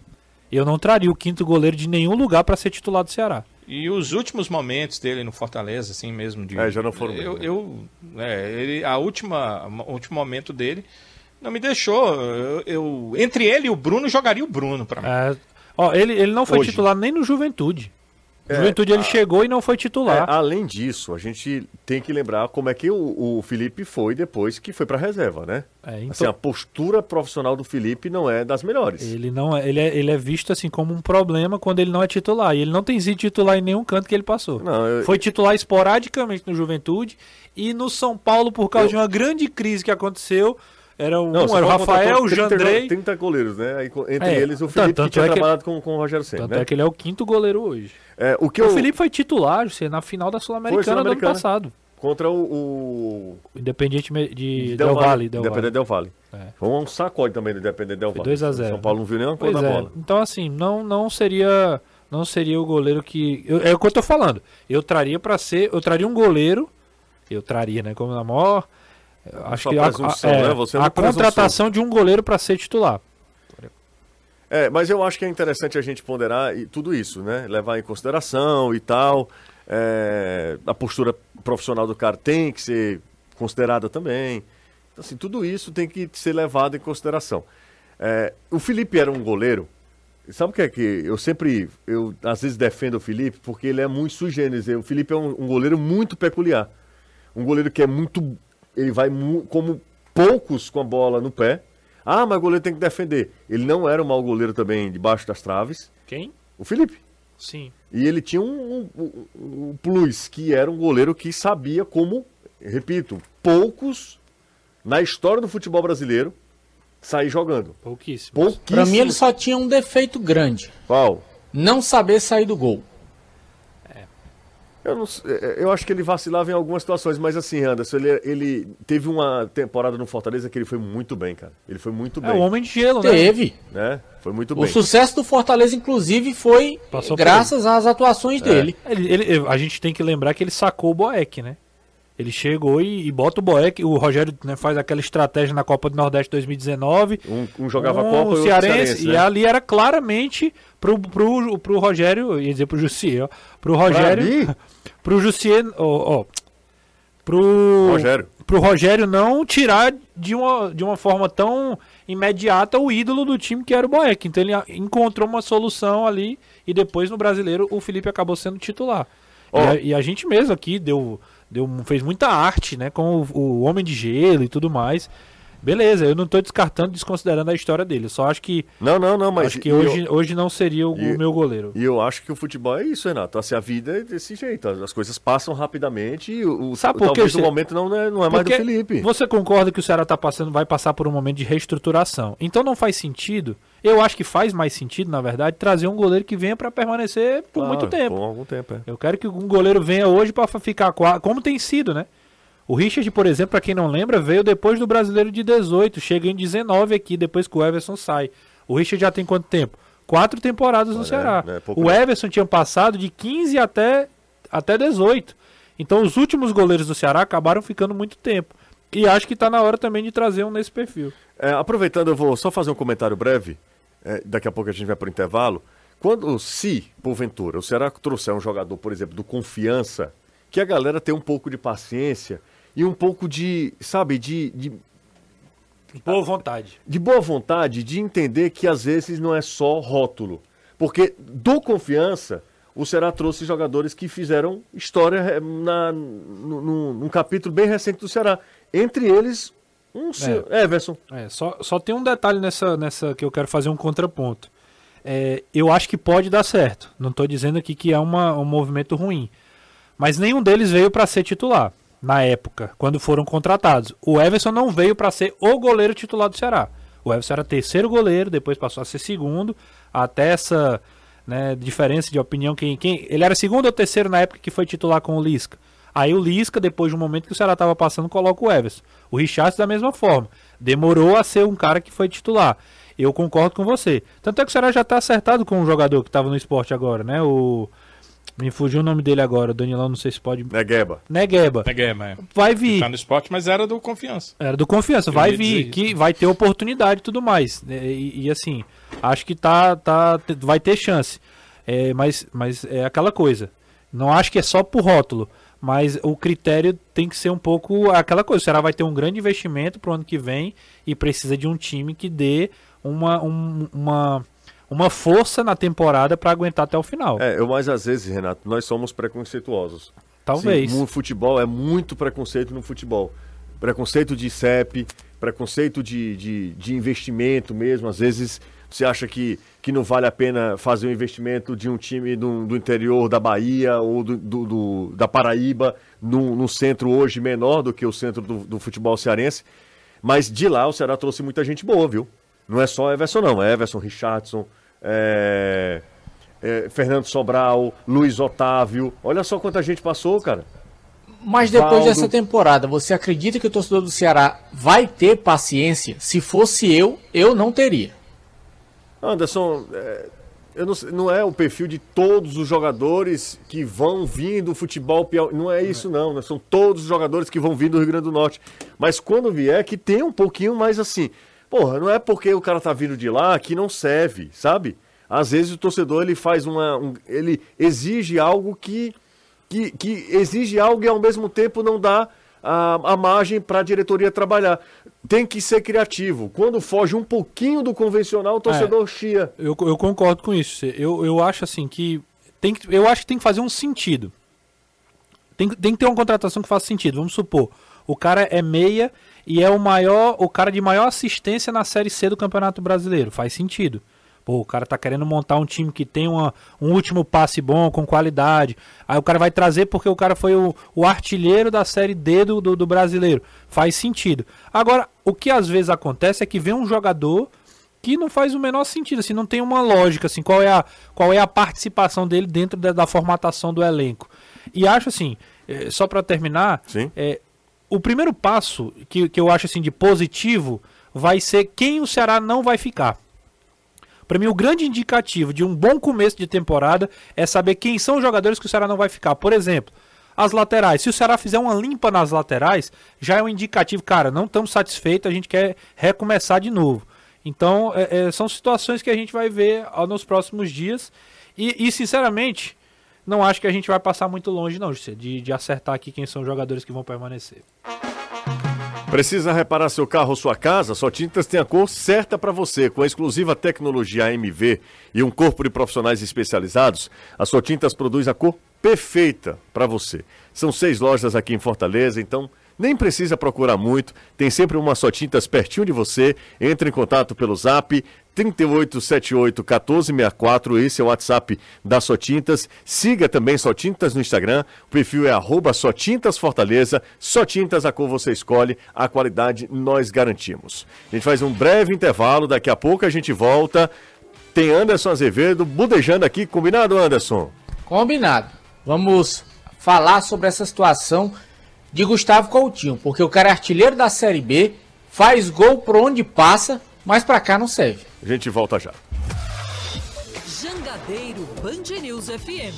Eu não traria o quinto goleiro de nenhum lugar para ser titular do Ceará. E os últimos momentos dele no Fortaleza, assim mesmo. De, É, já não foram bem, Eu, né? eu é, ele, a última, o último momento dele não me deixou. Eu, eu- entre ele e o Bruno, jogaria o Bruno para mim. É, ó, ele, ele não foi Hoje. titular nem no Juventude. É, Juventude ele a- chegou e não foi É, titular. além disso, a gente tem que lembrar como é que o, o Felipe foi depois que foi pra reserva, né? É, então- Assim, a postura profissional do Felipe não é das melhores. Ele não é, ele é, ele é visto assim como um problema quando ele não é titular. E ele não tem sido titular em nenhum canto que ele passou. Não, eu- Foi titular esporadicamente no Juventude e no São Paulo por causa Eu- de uma grande crise que aconteceu. Era um, Não, um era o Rafael, o 30, Jandrei. 30 goleiros, né? Aí, entre É, eles o Felipe tanto que tinha é que- trabalhado com, com o Rogério Senna, Tanto né? é que ele é o quinto goleiro hoje. É, o que O eu, Felipe foi titular você, na final da Sul-Americana do ano passado. contra o, o O Independiente de Del Del Valle, Valle. Del Independente Valle. Del Vale. É. Foi um sacode também do Independente Del Foi Vale. 2 a 0, São Paulo não viu nem uma cor Pois da é. bola. Então, assim, não, não seria não seria o goleiro que. eu- é o que eu tô falando. Eu traria pra ser. Eu traria um goleiro. Eu traria, né? Como na maior. Acho que a, a- é, né? A contratação de um goleiro pra ser titular. É, mas eu acho que é interessante a gente ponderar e tudo isso, né? Levar em consideração e tal. É, a postura profissional do cara tem que ser considerada também. Então, assim, tudo isso tem que ser levado em consideração. É, o Felipe era um goleiro. Sabe o que é que eu sempre, eu às vezes defendo o Felipe porque ele é muito sui generis. O Felipe é um, um goleiro muito peculiar. Um goleiro que é muito, ele vai como poucos com a bola no pé. Ah, mas o goleiro tem que defender. Ele não era um mau goleiro também debaixo das traves. Quem? O Felipe. Sim. E ele tinha um, um- um- um plus, que era um goleiro que sabia como, repito, poucos na história do futebol brasileiro sair jogando. Pouquíssimo. Pouquíssimos. Pra mim ele só tinha um defeito grande. Qual? Não saber sair do gol. Eu, não s- é, eu acho que ele vacilava em algumas situações, mas assim, Anderson, ele, ele teve uma temporada no Fortaleza que ele foi muito bem, cara. Ele foi muito É bem. o homem de gelo, né? Teve. né? Foi muito O bem. sucesso do Fortaleza, inclusive, foi Passou graças às atuações dele. Ele, ele- a gente tem que lembrar que ele sacou o Boeck, né? Ele chegou e, e bota o Boeck. O Rogério né, faz aquela estratégia na Copa do Nordeste 2019. Um, um jogava um Copa e o cearense, cearense, e né? ali era claramente pro, pro, pro Rogério, ia dizer pro Jussier, ó, pro Rogério, pro Jussier, ó, ó, pro Rogério. pro Rogério não tirar de uma, de uma forma tão imediata o ídolo do time que era o Boeck. Então ele encontrou uma solução ali e depois no Brasileiro o Felipe acabou sendo titular. Ó. E, a, e a gente mesmo aqui deu, deu, fez muita arte, né, com o, o Homem de Gelo e tudo mais. Beleza, eu não tô descartando, desconsiderando a história dele. Eu só acho que Não, não, não, mas. acho que hoje, Eu, hoje não seria o, e- meu goleiro. e eu acho que o futebol é isso, Renato. Assim, a vida é desse jeito. As as coisas passam rapidamente e o, Sabe por talvez o você- momento não é, não é mais do Felipe. Você concorda que o Ceará tá passando, vai passar por um momento de reestruturação. Então não faz sentido. Eu acho que faz mais sentido, na verdade, trazer um goleiro que venha pra permanecer por Claro, muito tempo. Por algum tempo, é. Eu quero que um goleiro venha hoje pra ficar como tem sido, né? O Richard, por exemplo, para quem não lembra, veio depois do Brasileiro de 18, chega em 19 aqui, depois que o Everson sai. O Richard já tem quanto tempo? Quatro temporadas no É, Ceará. é o. Everson tinha passado de 15 até, até 18. Então os últimos goleiros do Ceará acabaram ficando muito tempo. E acho que tá na hora também de trazer um nesse perfil. É, aproveitando, eu vou só fazer um comentário breve. É, daqui a pouco a gente vai para o intervalo. Quando, se, porventura, o Ceará trouxer um jogador, por exemplo, do confiança, que a galera tenha um pouco de paciência e um pouco de, sabe, de, de, Boa vontade. de boa vontade de entender que às vezes não é só rótulo. Porque do confiança, o Ceará trouxe jogadores que fizeram história eh, na, no- no- num capítulo bem recente do Ceará. Entre eles, um seu, Everson. É, só, só tem um detalhe nessa, nessa que eu quero fazer um contraponto. É, eu acho que pode dar certo. Não estou dizendo aqui que é uma, um movimento ruim. Mas nenhum deles veio para ser titular na época, quando foram contratados. O Everson não veio para ser o goleiro titular do Ceará. O Everson era terceiro goleiro, depois passou a ser segundo, até essa né, diferença de opinião. Quem, quem, ele era segundo ou terceiro na época que foi titular com o Lisca. Aí o Lisca, depois de um momento que o Ceará estava passando, coloca o Everson. O Richard da mesma forma. Demorou a ser um cara que foi titular. Eu concordo com você. Tanto é que o Ceará já está acertado com um jogador que estava no esporte agora, né? O. Me fugiu o nome dele agora, o Danilão, não sei se pode. Negueba. Negueba. Guerra, é. Vai vir. Tá no esporte, mas era do confiança. Era do confiança, vai vir, que vai ter oportunidade e tudo mais. né? E, e, assim, acho que tá, tá, vai ter chance. É, mas, mas é aquela coisa. Não acho que é só por rótulo, mas o critério tem que ser um pouco aquela coisa. O Ceará vai ter um grande investimento pro ano que vem e precisa de um time que dê uma, um- uma, uma força na temporada para aguentar até o final. É, eu mais às vezes, Renato, nós somos preconceituosos. Talvez. Sim, no futebol é muito preconceito no futebol. Preconceito de CEP, preconceito de, de, de investimento mesmo. Às vezes você acha que, que não vale a pena fazer um investimento de um time do, do interior da Bahia ou do, do- do- da Paraíba, num, num centro hoje menor do que o centro do, do futebol cearense. Mas de lá o Ceará trouxe muita gente boa, viu? Não é só Everson, não. É Everson, Richardson, é, é, Fernando Sobral, Luiz Otávio. Olha só quanta gente passou, cara. Mas depois Valdo. dessa temporada, você acredita que o torcedor do Ceará vai ter paciência? Se fosse eu, eu não teria. Anderson, é, eu não, não é o perfil de todos os jogadores que vão vir do futebol piau- Não é isso, não. né? São todos os jogadores que vão vir do Rio Grande do Norte. Mas quando vier, que tem um pouquinho mais assim. Porra, não é porque o cara tá vindo de lá que não serve, sabe? Às vezes o torcedor ele faz uma. um- ele exige algo que, que, que exige algo e ao mesmo tempo não dá a, a margem para a diretoria trabalhar. Tem que ser criativo. Quando foge um pouquinho do convencional, o torcedor chia. Eu, eu concordo com isso. Eu, eu acho assim que tem que, eu acho que tem que fazer um sentido. Tem, que- tem que ter uma contratação que faça sentido. Vamos supor, o cara é meia e é o maior, o cara de maior assistência na série C do Campeonato Brasileiro. Faz sentido. Pô, o cara tá querendo montar um time que tem uma, um último passe bom, com qualidade. Aí o cara vai trazer porque o cara foi o, o artilheiro da série D do, do, do brasileiro. Faz sentido. Agora, o que às vezes acontece é que vem um jogador que não faz o menor sentido, assim, não tem uma lógica, assim, qual é a, qual é a participação dele dentro da, da formatação do elenco. E acho assim, eh, só para terminar, é, o primeiro passo que, que eu acho assim de positivo vai ser quem o Ceará não vai ficar. Para mim, o grande indicativo de um bom começo de temporada é saber quem são os jogadores que o Ceará não vai ficar. Por exemplo, as laterais. Se o Ceará fizer uma limpa nas laterais, já é um indicativo, cara, não estamos satisfeitos, a gente quer recomeçar de novo. Então, é, é, são situações que a gente vai ver nos próximos dias. E, e, sinceramente, não acho que a gente vai passar muito longe, não, de, de acertar aqui quem são os jogadores que vão permanecer. Precisa reparar seu carro ou sua casa? Só Tintas tem a cor certa para você. Com a exclusiva tecnologia AMV e um corpo de profissionais especializados, a Só Tintas produz a cor perfeita para você. São seis lojas aqui em Fortaleza, então nem precisa procurar muito. Tem sempre uma Só Tintas pertinho de você. Entre em contato pelo zap 3878-1464. Esse é o WhatsApp da Só Tintas. Siga também Só Tintas no Instagram. O perfil é arroba Só Tintas Fortaleza. Só Tintas, a cor você escolhe, a qualidade nós garantimos. A gente faz um breve intervalo, daqui a pouco a gente volta. Tem Anderson Azevedo budejando aqui, combinado, Anderson? Combinado. Vamos falar sobre essa situação de Gustavo Coutinho, porque o cara é artilheiro da Série B, faz gol por onde passa, mas pra cá não serve. A gente volta já. Jangadeiro Band News FM.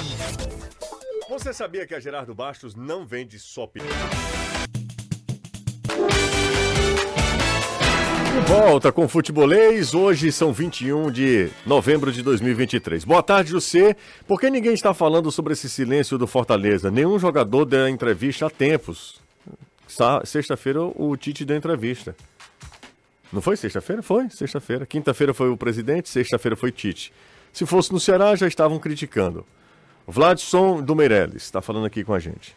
Você sabia que a Gerardo Bastos não vende só pneu? De volta com o Futebolês, hoje são 21 de novembro de 2023. Boa tarde, José. Por que ninguém está falando sobre esse silêncio do Fortaleza? Nenhum jogador deu entrevista há tempos. Sexta-feira o Tite deu entrevista. Não foi sexta-feira? Foi, sexta-feira. Quinta-feira foi o presidente, sexta-feira foi Tite. Se fosse no Ceará, já estavam criticando. Vladson do Meirelles está falando aqui com a gente.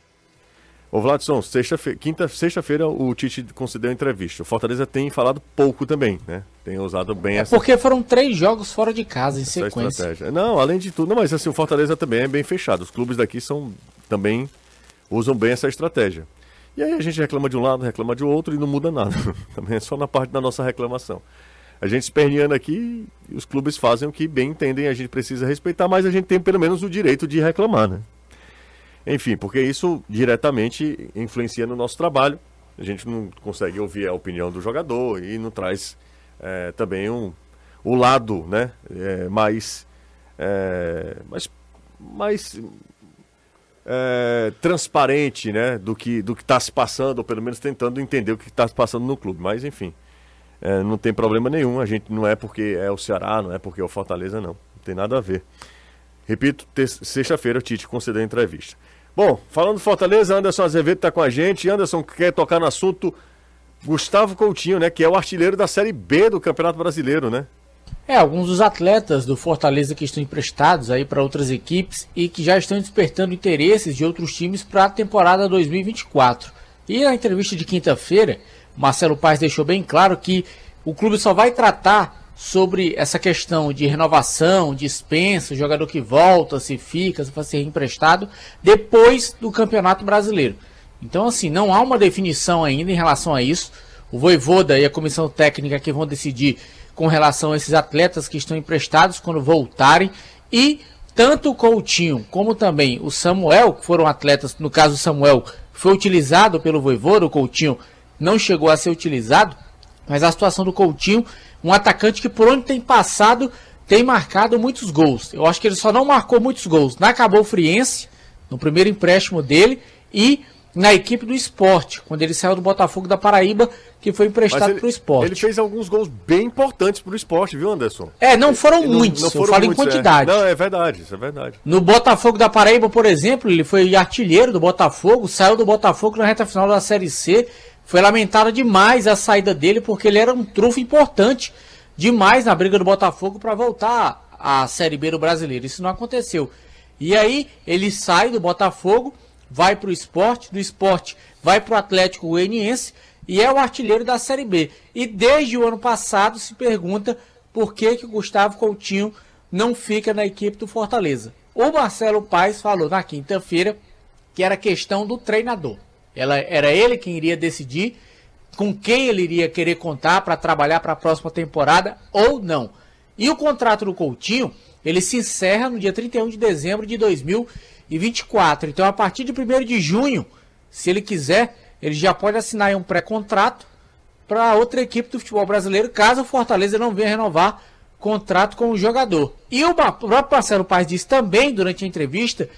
Ô Vladson, sexta-feira, quinta, sexta-feira o Tite concedeu entrevista. O Fortaleza tem falado pouco também, né? Tem usado bem essa, Porque foram três jogos fora de casa em essa sequência. estratégia. Não, além de tudo, não, mas assim, o Fortaleza também é bem fechado. Os clubes daqui são também usam bem essa estratégia. E aí a gente reclama de um lado, reclama de outro e não muda nada. também é só na parte da nossa reclamação. A gente esperneando aqui, os clubes fazem o que bem entendem, a gente precisa respeitar, mas a gente tem pelo menos o direito de reclamar, né? Enfim, porque isso diretamente influencia no nosso trabalho. A gente não consegue ouvir a opinião do jogador e não traz eh, também um, o lado né, eh, mais, eh, mais, mais eh, transparente né, do que do está se passando, ou pelo menos tentando entender o que está se passando no clube. Mas, enfim, eh, não tem problema nenhum. A gente não é porque é o Ceará, não é porque é o Fortaleza, não. Não tem nada a ver. Repito, sexta-feira o Tite concedeu entrevista. Bom, falando do Fortaleza, Anderson Azevedo está com a gente. Anderson quer tocar no assunto Gustavo Coutinho, né? Que é o artilheiro da Série B do Campeonato Brasileiro, né? É, alguns dos atletas do Fortaleza que estão emprestados aí para outras equipes e que já estão despertando interesses de outros times para a temporada 2024. E na entrevista de quinta-feira, Marcelo Paes deixou bem claro que o clube só vai tratar sobre essa questão de renovação, dispensa, jogador que volta, se fica, se vai ser emprestado, depois do Campeonato Brasileiro. Então, assim, não há uma definição ainda em relação a isso. O Voivoda e a comissão técnica que vão decidir com relação a esses atletas que estão emprestados quando voltarem. E tanto o Coutinho como também o Samuel, que foram atletas, no caso o Samuel, foi utilizado pelo Voivoda, o Coutinho não chegou a ser utilizado, mas a situação do Coutinho, um atacante que por onde tem passado tem marcado muitos gols. Eu acho que ele só não marcou muitos gols na Cabo Friense, no primeiro empréstimo dele, e na equipe do esporte, quando ele saiu do Botafogo da Paraíba, que foi emprestado ele, para o esporte. ele fez alguns gols bem importantes pro esporte, viu, Anderson? É, não foram Não- muitos, não eu foram falo muitos, em é. quantidade. Não, é verdade, isso é verdade. No Botafogo da Paraíba, por exemplo, ele foi artilheiro do Botafogo, saiu do Botafogo na reta final da Série C. Foi lamentada demais a saída dele, porque ele era um trunfo importante demais na briga do Botafogo para voltar à Série B do Brasileiro. Isso não aconteceu. E aí ele sai do Botafogo, vai para o esporte, do esporte vai para o Atlético Goianiense e é o artilheiro da Série B. E desde o ano passado se pergunta por que, que o Gustavo Coutinho não fica na equipe do Fortaleza. O Marcelo Paes falou na quinta-feira que era questão do treinador. Ela, era ele quem iria decidir com quem ele iria querer contar para trabalhar para a próxima temporada ou não. E o contrato do Coutinho, ele se encerra no dia 31 de dezembro de 2024. Então, a partir de 1 de junho, se ele quiser, ele já pode assinar um pré-contrato para outra equipe do futebol brasileiro, caso o Fortaleza não venha renovar contrato com o jogador. E o próprio Marcelo Paes disse também durante a entrevista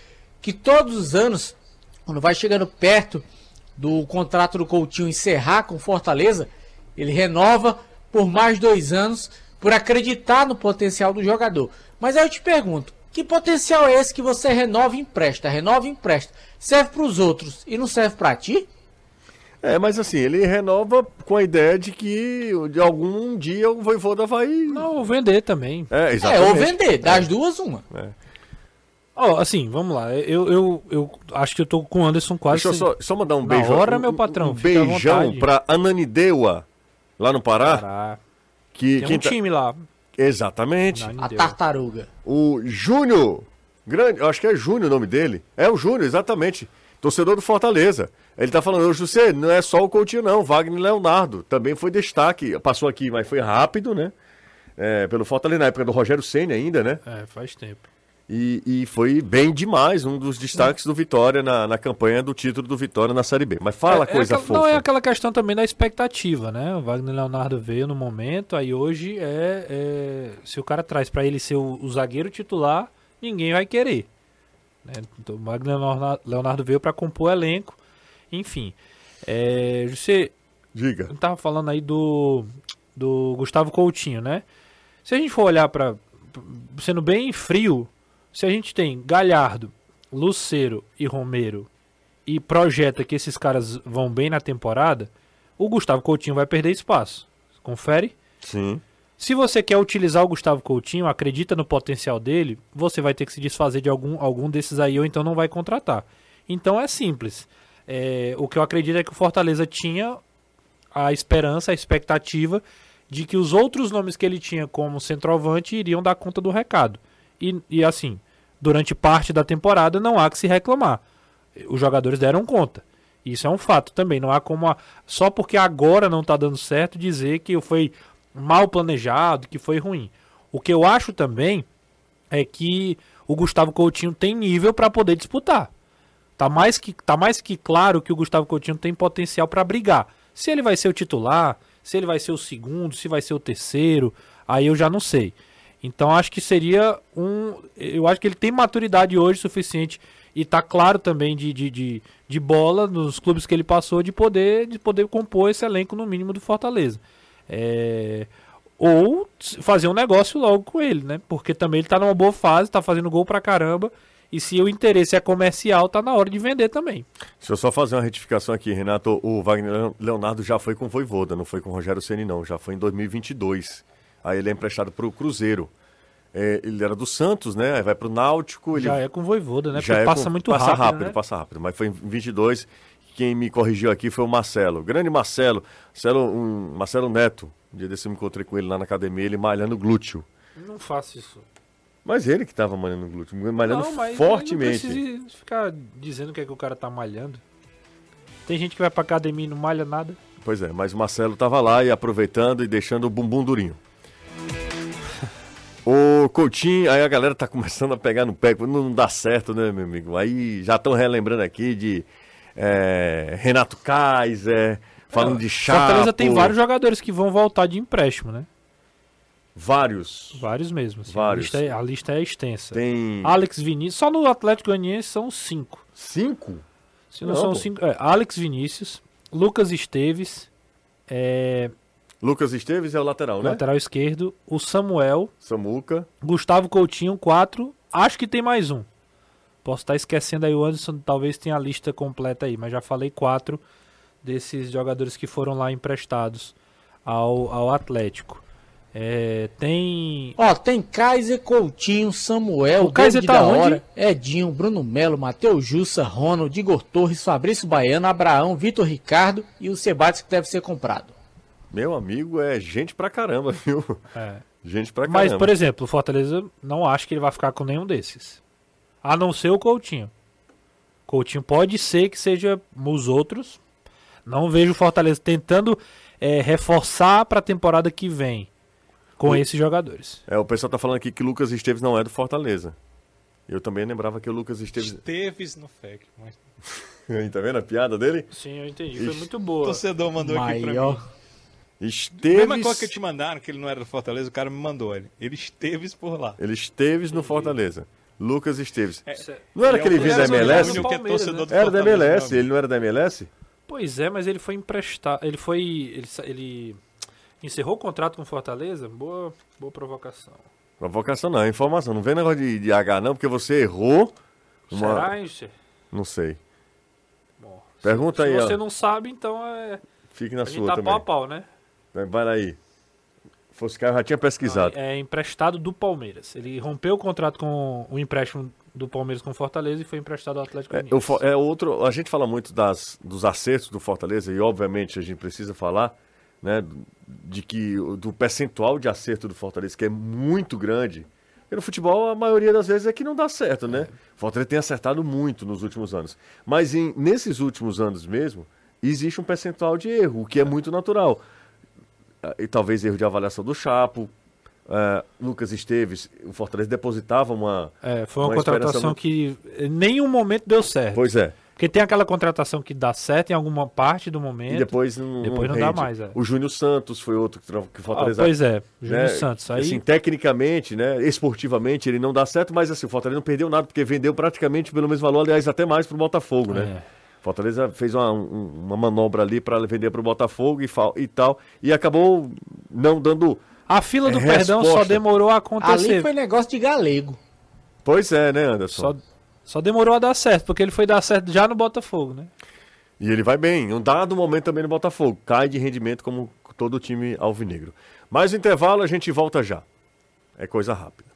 que todos os anos, quando vai chegando perto do contrato do Coutinho encerrar com Fortaleza, ele renova por mais dois anos por acreditar no potencial do jogador. Mas aí eu te pergunto, que potencial é esse que você renova e empresta, renova e empresta? Serve para os outros e não serve para ti? É, mas assim, ele renova com a ideia de que de algum dia o Voivoda vai... Não, vender também. É, É, exatamente. ou vender, das duas, uma. Ó, assim, vamos lá. Eu, eu, eu acho que eu tô com o Anderson quase. Deixa eu só, só mandar um Na beijo. hora, um, meu patrão, Um beijão pra Ananideua, lá no Pará. Pará. Que, Tem quem um tá- time lá. Exatamente. A tartaruga. O Júnior, grande, eu acho que é Júnior o nome dele. É o Júnior, exatamente. Torcedor do Fortaleza. Ele tá falando, você não é só o Coutinho, não. Wagner Leonardo também foi destaque. Passou aqui, mas foi rápido, né? É, pelo Fortaleza, na época do Rogério Senna ainda, né? É, faz tempo. E, e foi bem demais, um dos destaques do Vitória na, na campanha do título do Vitória na Série B. Mas fala É- é coisa aquela- fofa. Não é aquela questão também da expectativa, né? O Wagner Leonardo veio no momento, aí hoje é, é- se o cara traz pra ele ser o, o zagueiro titular, ninguém vai querer. né? Então, o Wagner Leonardo- veio pra compor o elenco, enfim. É, você Diga. eu tava falando aí do do Gustavo Coutinho, né? Se a gente for olhar pra sendo bem frio, se a gente tem Galhardo, Luceiro e Romero e projeta que esses caras vão bem na temporada, o Gustavo Coutinho vai perder espaço. Confere? Sim. Se você quer utilizar o Gustavo Coutinho, acredita no potencial dele, você vai ter que se desfazer de algum, algum desses aí ou então não vai contratar. Então é simples. É, o que eu acredito é que o Fortaleza tinha a esperança, a expectativa de que os outros nomes que ele tinha como centroavante iriam dar conta do recado. E, e assim, durante parte da temporada não há que se reclamar. Os jogadores deram conta. Isso é um fato também. Não há como. a- só porque agora não está dando certo dizer que foi mal planejado, que foi ruim. O que eu acho também é que o Gustavo Coutinho tem nível para poder disputar. Tá mais, que, tá mais que claro que o Gustavo Coutinho tem potencial para brigar. Se ele vai ser o titular, se ele vai ser o segundo, se vai ser o terceiro, aí eu já não sei. Então acho que seria um. Eu acho que ele tem maturidade hoje suficiente e tá claro também de, de, de, de bola nos clubes que ele passou de poder, de poder compor esse elenco no mínimo do Fortaleza. É, ou fazer um negócio logo com ele, né? Porque também ele tá numa boa fase, tá fazendo gol pra caramba. E se o interesse é comercial, tá na hora de vender também. Deixa eu só fazer uma retificação aqui, Renato. O Wagner Leonardo já foi com o Voivoda, não foi com o Rogério Ceni não. Já foi em 2022. Aí ele é emprestado para o Cruzeiro. É, ele era do Santos, né? Aí vai para o Náutico. Ele Já é com voivoda, né? já é passa com- muito passa rápido, rápido, né? passa rápido. Mas foi em 22. Quem me corrigiu aqui foi o Marcelo. Grande Marcelo. Marcelo, um, Marcelo Neto. Um dia desse eu me encontrei com ele lá na academia, ele malhando glúteo. Não faço isso. Mas ele que estava malhando glúteo, malhando não, mas fortemente. Não precisa ficar dizendo o que é que o cara tá malhando. Tem gente que vai pra academia e não malha nada. Pois é, mas o Marcelo tava lá e aproveitando e deixando o bumbum durinho. O Coutinho, aí a galera tá começando a pegar no pé, não dá certo, né, meu amigo? Aí já estão relembrando aqui de é, Renato Kaiser, falando de Chapo. Fortaleza tem vários jogadores que vão voltar de empréstimo, né? Vários. Vários mesmo. assim. Vários. A, lista é, a lista é extensa. Tem Alex Vinícius, só no Atlético Goianiense são cinco. cinco? Se não, Não, são pô. cinco. é, Alex Vinícius, Lucas Esteves, é, Lucas Esteves é o lateral, né? lateral esquerdo, o Samuel, Samuca. Gustavo Coutinho, quatro. Acho que tem mais um. Posso estar esquecendo aí o Anderson, talvez tenha a lista completa aí, mas já falei quatro desses jogadores que foram lá emprestados ao, ao Atlético. É, tem. Ó, tem Kaiser, Coutinho, Samuel, O Kaiser tá da onde? Hora, Edinho, Bruno Melo, Matheus Jussa, Ronald, Igor Torres, Fabrício Baiano, Abraão, Vitor Ricardo e o Sebates que deve ser comprado. Meu amigo é gente pra caramba, viu? é. Gente pra caramba. Mas, por exemplo, o Fortaleza não acho que ele vai ficar com nenhum desses. A não ser o Coutinho. Coutinho pode ser que seja os outros. Não vejo o Fortaleza tentando é, reforçar para a temporada que vem com O- esses jogadores. É, o pessoal tá falando aqui que Lucas Esteves não é do Fortaleza. Eu também lembrava que o Lucas Esteves. Esteves no FEC. Mas... Aí, tá vendo a piada dele? Sim, eu entendi. Foi muito O boa. torcedor mandou aqui pra mim. Esteves. Mesma coisa que te mandaram, que ele não era do Fortaleza, o cara me mandou ele. Ele Esteves por lá. Ele Esteves no Fortaleza. Lucas Esteves. É, Não era Ele é aquele vindo da MLS? é torcedor do Era da MLS, ele não era da MLS? Pois é, mas ele foi emprestado. Ele foi. Ele, ele encerrou o contrato com o Fortaleza? Boa, boa provocação. Provocação não, é informação. Não vem negócio de, de H não, porque você errou. Uma... Será, Encher? Não sei. Bom, se- Pergunta se aí, você ó. não sabe, então é. Fique na a gente sua tá também. pau a pau, né? Vai lá aí. Fosse cara, eu já tinha pesquisado. É emprestado do Palmeiras. Ele rompeu o contrato com o empréstimo do Palmeiras com o Fortaleza e foi emprestado ao Atlético É, Mineiro. é outro. A gente fala muito das, dos acertos do Fortaleza e obviamente a gente precisa falar, né, de que do percentual de acerto do Fortaleza que é muito grande. Porque no futebol a maioria das vezes é que não dá certo, né? O Fortaleza tem acertado muito nos últimos anos, mas em, nesses últimos anos mesmo existe um percentual de erro, o que é muito natural. E talvez erro de avaliação do Chapo. eh, Lucas Esteves, o Fortaleza depositava uma. É, foi uma, Uma contratação esperança que em nenhum momento deu certo. Pois é. Porque tem aquela contratação que dá certo em alguma parte do momento. E depois não, Depois não dá rende. mais, é. O Júnior Santos foi outro que, que o Ah, Fortaleza. pois é, Júnior né, Santos. Aí, Assim, tecnicamente, né, esportivamente, ele não dá certo, mas assim, o Fortaleza não perdeu nada, porque vendeu praticamente pelo mesmo valor, aliás, até mais pro Botafogo, né? É. Fortaleza fez uma, um- uma manobra ali para vender pro Botafogo e, e tal, e acabou não dando. a fila do É perdão só resposta. demorou a acontecer. Ali foi negócio de galego. Pois é, né, Anderson? Só, só demorou a dar certo, porque ele foi dar certo já no Botafogo, né? E ele vai bem, em um dado momento também no Botafogo. Cai de rendimento como todo o time alvinegro. Mais um intervalo, a gente volta já. É coisa rápida.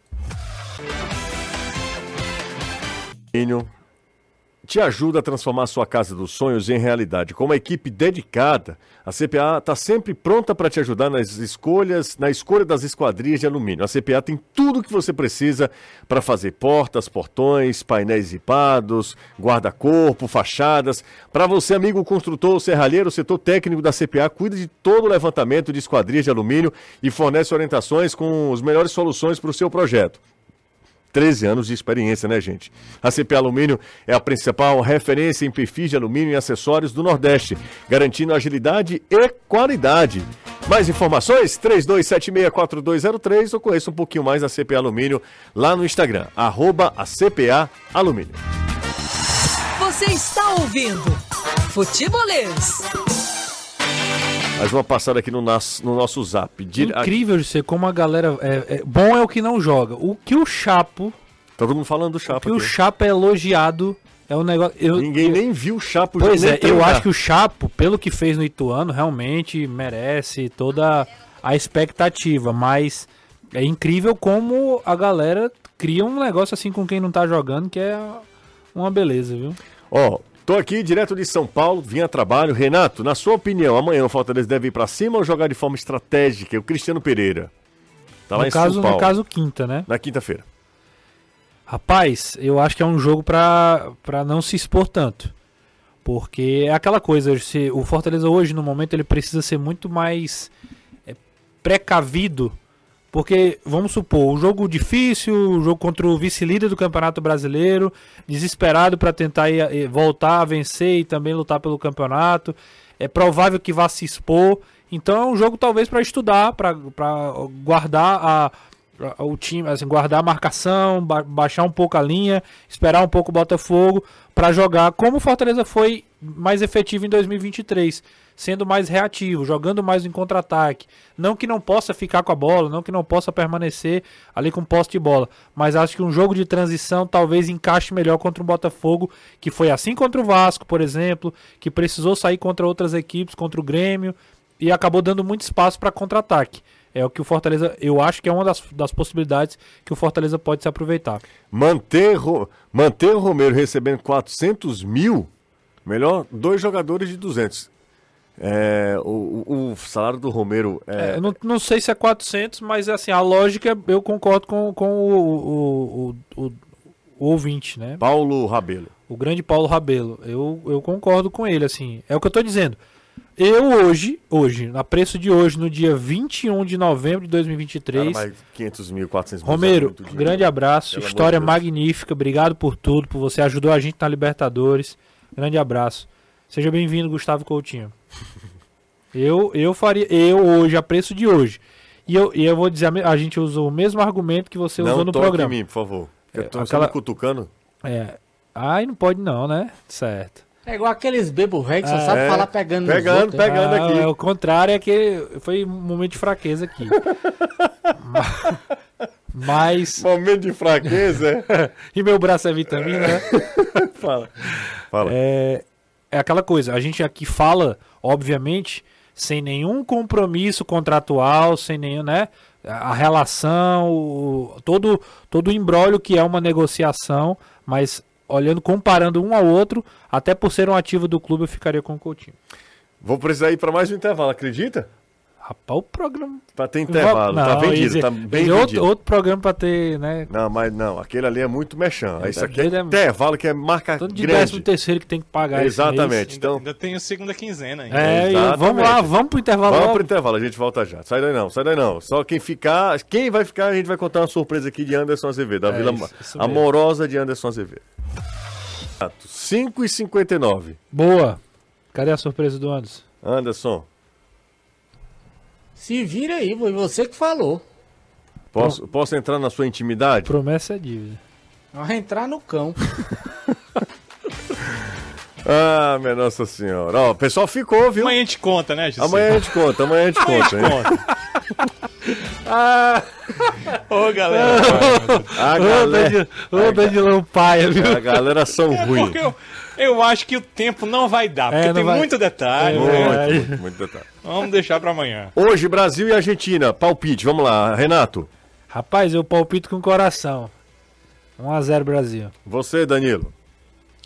Te ajuda a transformar a sua casa dos sonhos em realidade. Com uma equipe dedicada, a CPA está sempre pronta para te ajudar nas escolhas, na escolha das esquadrias de alumínio. A CPA tem tudo o que você precisa para fazer portas, portões, painéis zipados, guarda-corpo, fachadas. Para você, amigo construtor, serralheiro, o setor técnico da CPA cuida de todo o levantamento de esquadrias de alumínio e fornece orientações com as melhores soluções para o seu projeto. 13 anos de experiência, né, gente? A CP Alumínio é a principal referência em perfis de alumínio e acessórios do Nordeste, garantindo agilidade e qualidade. Mais informações? 32764203 ou conheça um pouquinho mais da CPA Alumínio lá no Instagram, arroba CPA Alumínio. Você está ouvindo Futebolês. Mais uma passada aqui no nosso, no nosso zap. Dire- Incrível de ser como a galera. É, é- bom é o que não joga. O que o Chapo. Todo mundo falando do O Chapa que o aqui. Chapo é elogiado. É um negócio. Eu, Ninguém eu- nem viu o Chapo Pois é, eu acho que o Chapo, pelo que fez no Ituano, realmente merece toda a expectativa, mas é incrível como a galera cria um negócio assim com quem não tá jogando, que é uma beleza, viu? Ó, tô aqui direto de São Paulo, vim a trabalho. Renato, na sua opinião, amanhã o Fortaleza deve ir pra cima ou jogar de forma estratégica? O Cristiano Pereira. Tá lá no, em caso, São Paulo. no caso, quinta, né? Na quinta-feira. Rapaz, eu acho que é um jogo pra, pra não se expor tanto. Porque é aquela coisa, se, o Fortaleza hoje, no momento, ele precisa ser muito mais é, precavido. Porque, vamos supor, o jogo difícil, o jogo contra o vice-líder do Campeonato Brasileiro, desesperado para tentar ir- ir- voltar a vencer e também lutar pelo campeonato. É provável que vá se expor. Então é um jogo talvez para estudar, para guardar a, a- o time, assim, guardar a marcação, ba- baixar um pouco a linha, esperar um pouco o Botafogo para jogar como o Fortaleza foi mais efetivo em 2023, sendo mais reativo, jogando mais em contra-ataque. Não que não possa ficar com a bola, não que não possa permanecer ali com posse de bola, mas acho que um jogo de transição talvez encaixe melhor contra o Botafogo, que foi assim contra o Vasco, por exemplo, que precisou sair contra outras equipes, contra o Grêmio, e acabou dando muito espaço para contra-ataque. É o que o Fortaleza, eu acho que é uma das, das possibilidades que o Fortaleza pode se aproveitar. Manter, manter o Romero recebendo 400 mil, melhor dois jogadores de 200. É, o, o- salário do Romero é, É, não, não sei se é 400, mas assim, a lógica eu concordo com, com o, o, o, ouvinte, né? Paulo Rabelo. O grande Paulo Rabelo. Eu, eu concordo com ele, assim. É o que eu tô dizendo. Eu hoje, hoje, na preço de hoje, no dia 21 de novembro de Cara, 2023, mais 500 mil, 400 mil. Romero, muito dinheiro. grande abraço, Pelo história magnífica, obrigado por tudo, por você ajudou a gente na Libertadores. Grande abraço. Seja bem-vindo, Gustavo Coutinho. Eu, eu faria, eu hoje, a preço de hoje. E eu, e eu vou dizer, a gente usou o mesmo argumento que você usou Não no toque programa. em mim, por favor. Eu É, tô aquela- só me cutucando. É. Ai, não pode não, né? Certo. É igual aqueles bebo velho que só sabe É, falar pegando pegando, outros, pegando. Ah, aqui. É o contrário, é que foi um momento de fraqueza aqui. Mas. Momento de fraqueza, é? E meu braço é vitamina, né? Fala. Fala. É, é aquela coisa, a gente aqui fala, obviamente, sem nenhum compromisso contratual, sem nenhum, né? A relação, o- todo, todo o embrólio que é uma negociação, mas olhando, comparando um ao outro, até por ser um ativo do clube, eu ficaria com o Coutinho. Vou precisar ir para mais um intervalo, acredita? Rapaz, o programa. Pra ter intervalo, tá Não, vendido, esse- tá bem é outro, vendido. outro programa pra ter, né? Não, mas não, aquele ali é muito mexão. É, Isso aqui é é- intervalo que é marca Tanto de décimo grande. terceiro que tem que pagar. Exatamente. Ainda, Então, ainda tem a segunda quinzena ainda. É, e Exatamente. vamos lá, vamos pro intervalo vamos logo. pro intervalo, a gente volta já. Sai daí não, sai daí não. Só quem ficar, quem vai ficar, a gente vai contar uma surpresa aqui de Anderson Azevedo, a É, Vila isso- isso mesmo. Amorosa de Anderson Azevedo. 5 e 59 Boa. Cadê a surpresa do Anderson? Anderson, Se vira aí, foi você que falou. posso, posso entrar na sua intimidade? Promessa é dívida. Vai entrar no cão. Ah, minha Nossa Senhora. Ó, o pessoal ficou, viu? Amanhã a gente conta, né, José? Amanhã a gente conta, amanhã a gente conta. hein? Ô, galera. A Ô, galera, Danilo- Ô, Danilão Paia, viu? a galera são ruins. Eu, acho que o tempo não vai dar, porque É, tem vai- muito detalhe. É? Muito, muito, muito detalhe. Vamos deixar pra amanhã. Hoje, Brasil e Argentina. Palpite, vamos lá. Renato, Rapaz, eu palpito com o coração. 1x0 Brasil. você, Danilo.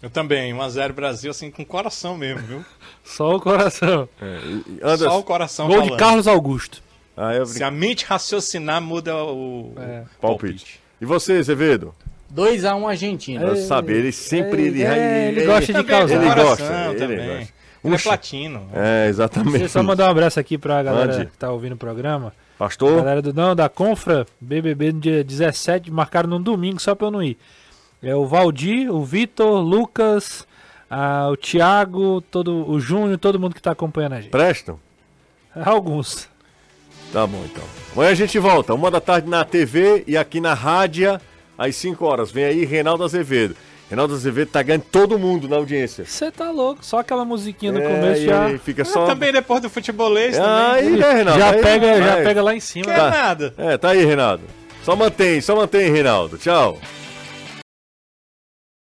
Eu também, 1x0 Brasil, assim, com coração mesmo, viu? Só o coração. É, e Só o Anderson. coração Gol de falando. Carlos Augusto. Ah, eu Se a mente raciocinar, muda o É. o palpite. E você, Azevedo? 2x1 Argentina. Eu sabia, ele sempre. Ele, é, ele gosta de causar. Ele gosta, ele também. gosta. Ele é platino. É, exatamente. Deixa eu só mandar um abraço aqui pra galera Mande. que tá ouvindo o programa. Pastor, Galera do não, da Confra BBB no dia 17, marcaram num domingo só pra eu não ir. É o Valdir, o Vitor, Lucas, ah, o Thiago, todo, o Júnior, todo mundo que tá acompanhando a gente. prestam? Alguns. Tá bom, então. Amanhã a gente volta, uma da tarde na TV e aqui na rádio, às 5 horas. Vem aí Reinaldo Azevedo. Reinaldo Azevedo tá ganhando todo mundo na audiência. Você tá louco, só aquela musiquinha no É, começo e já. aí fica Ah, só. Também depois do futebolês Ah, também. aí, né, Reinaldo? Já Aí, pega, já vai. pega lá em cima. Quer Tá. nada. É, tá aí, Reinaldo. Só mantém, só mantém, Reinaldo. Tchau.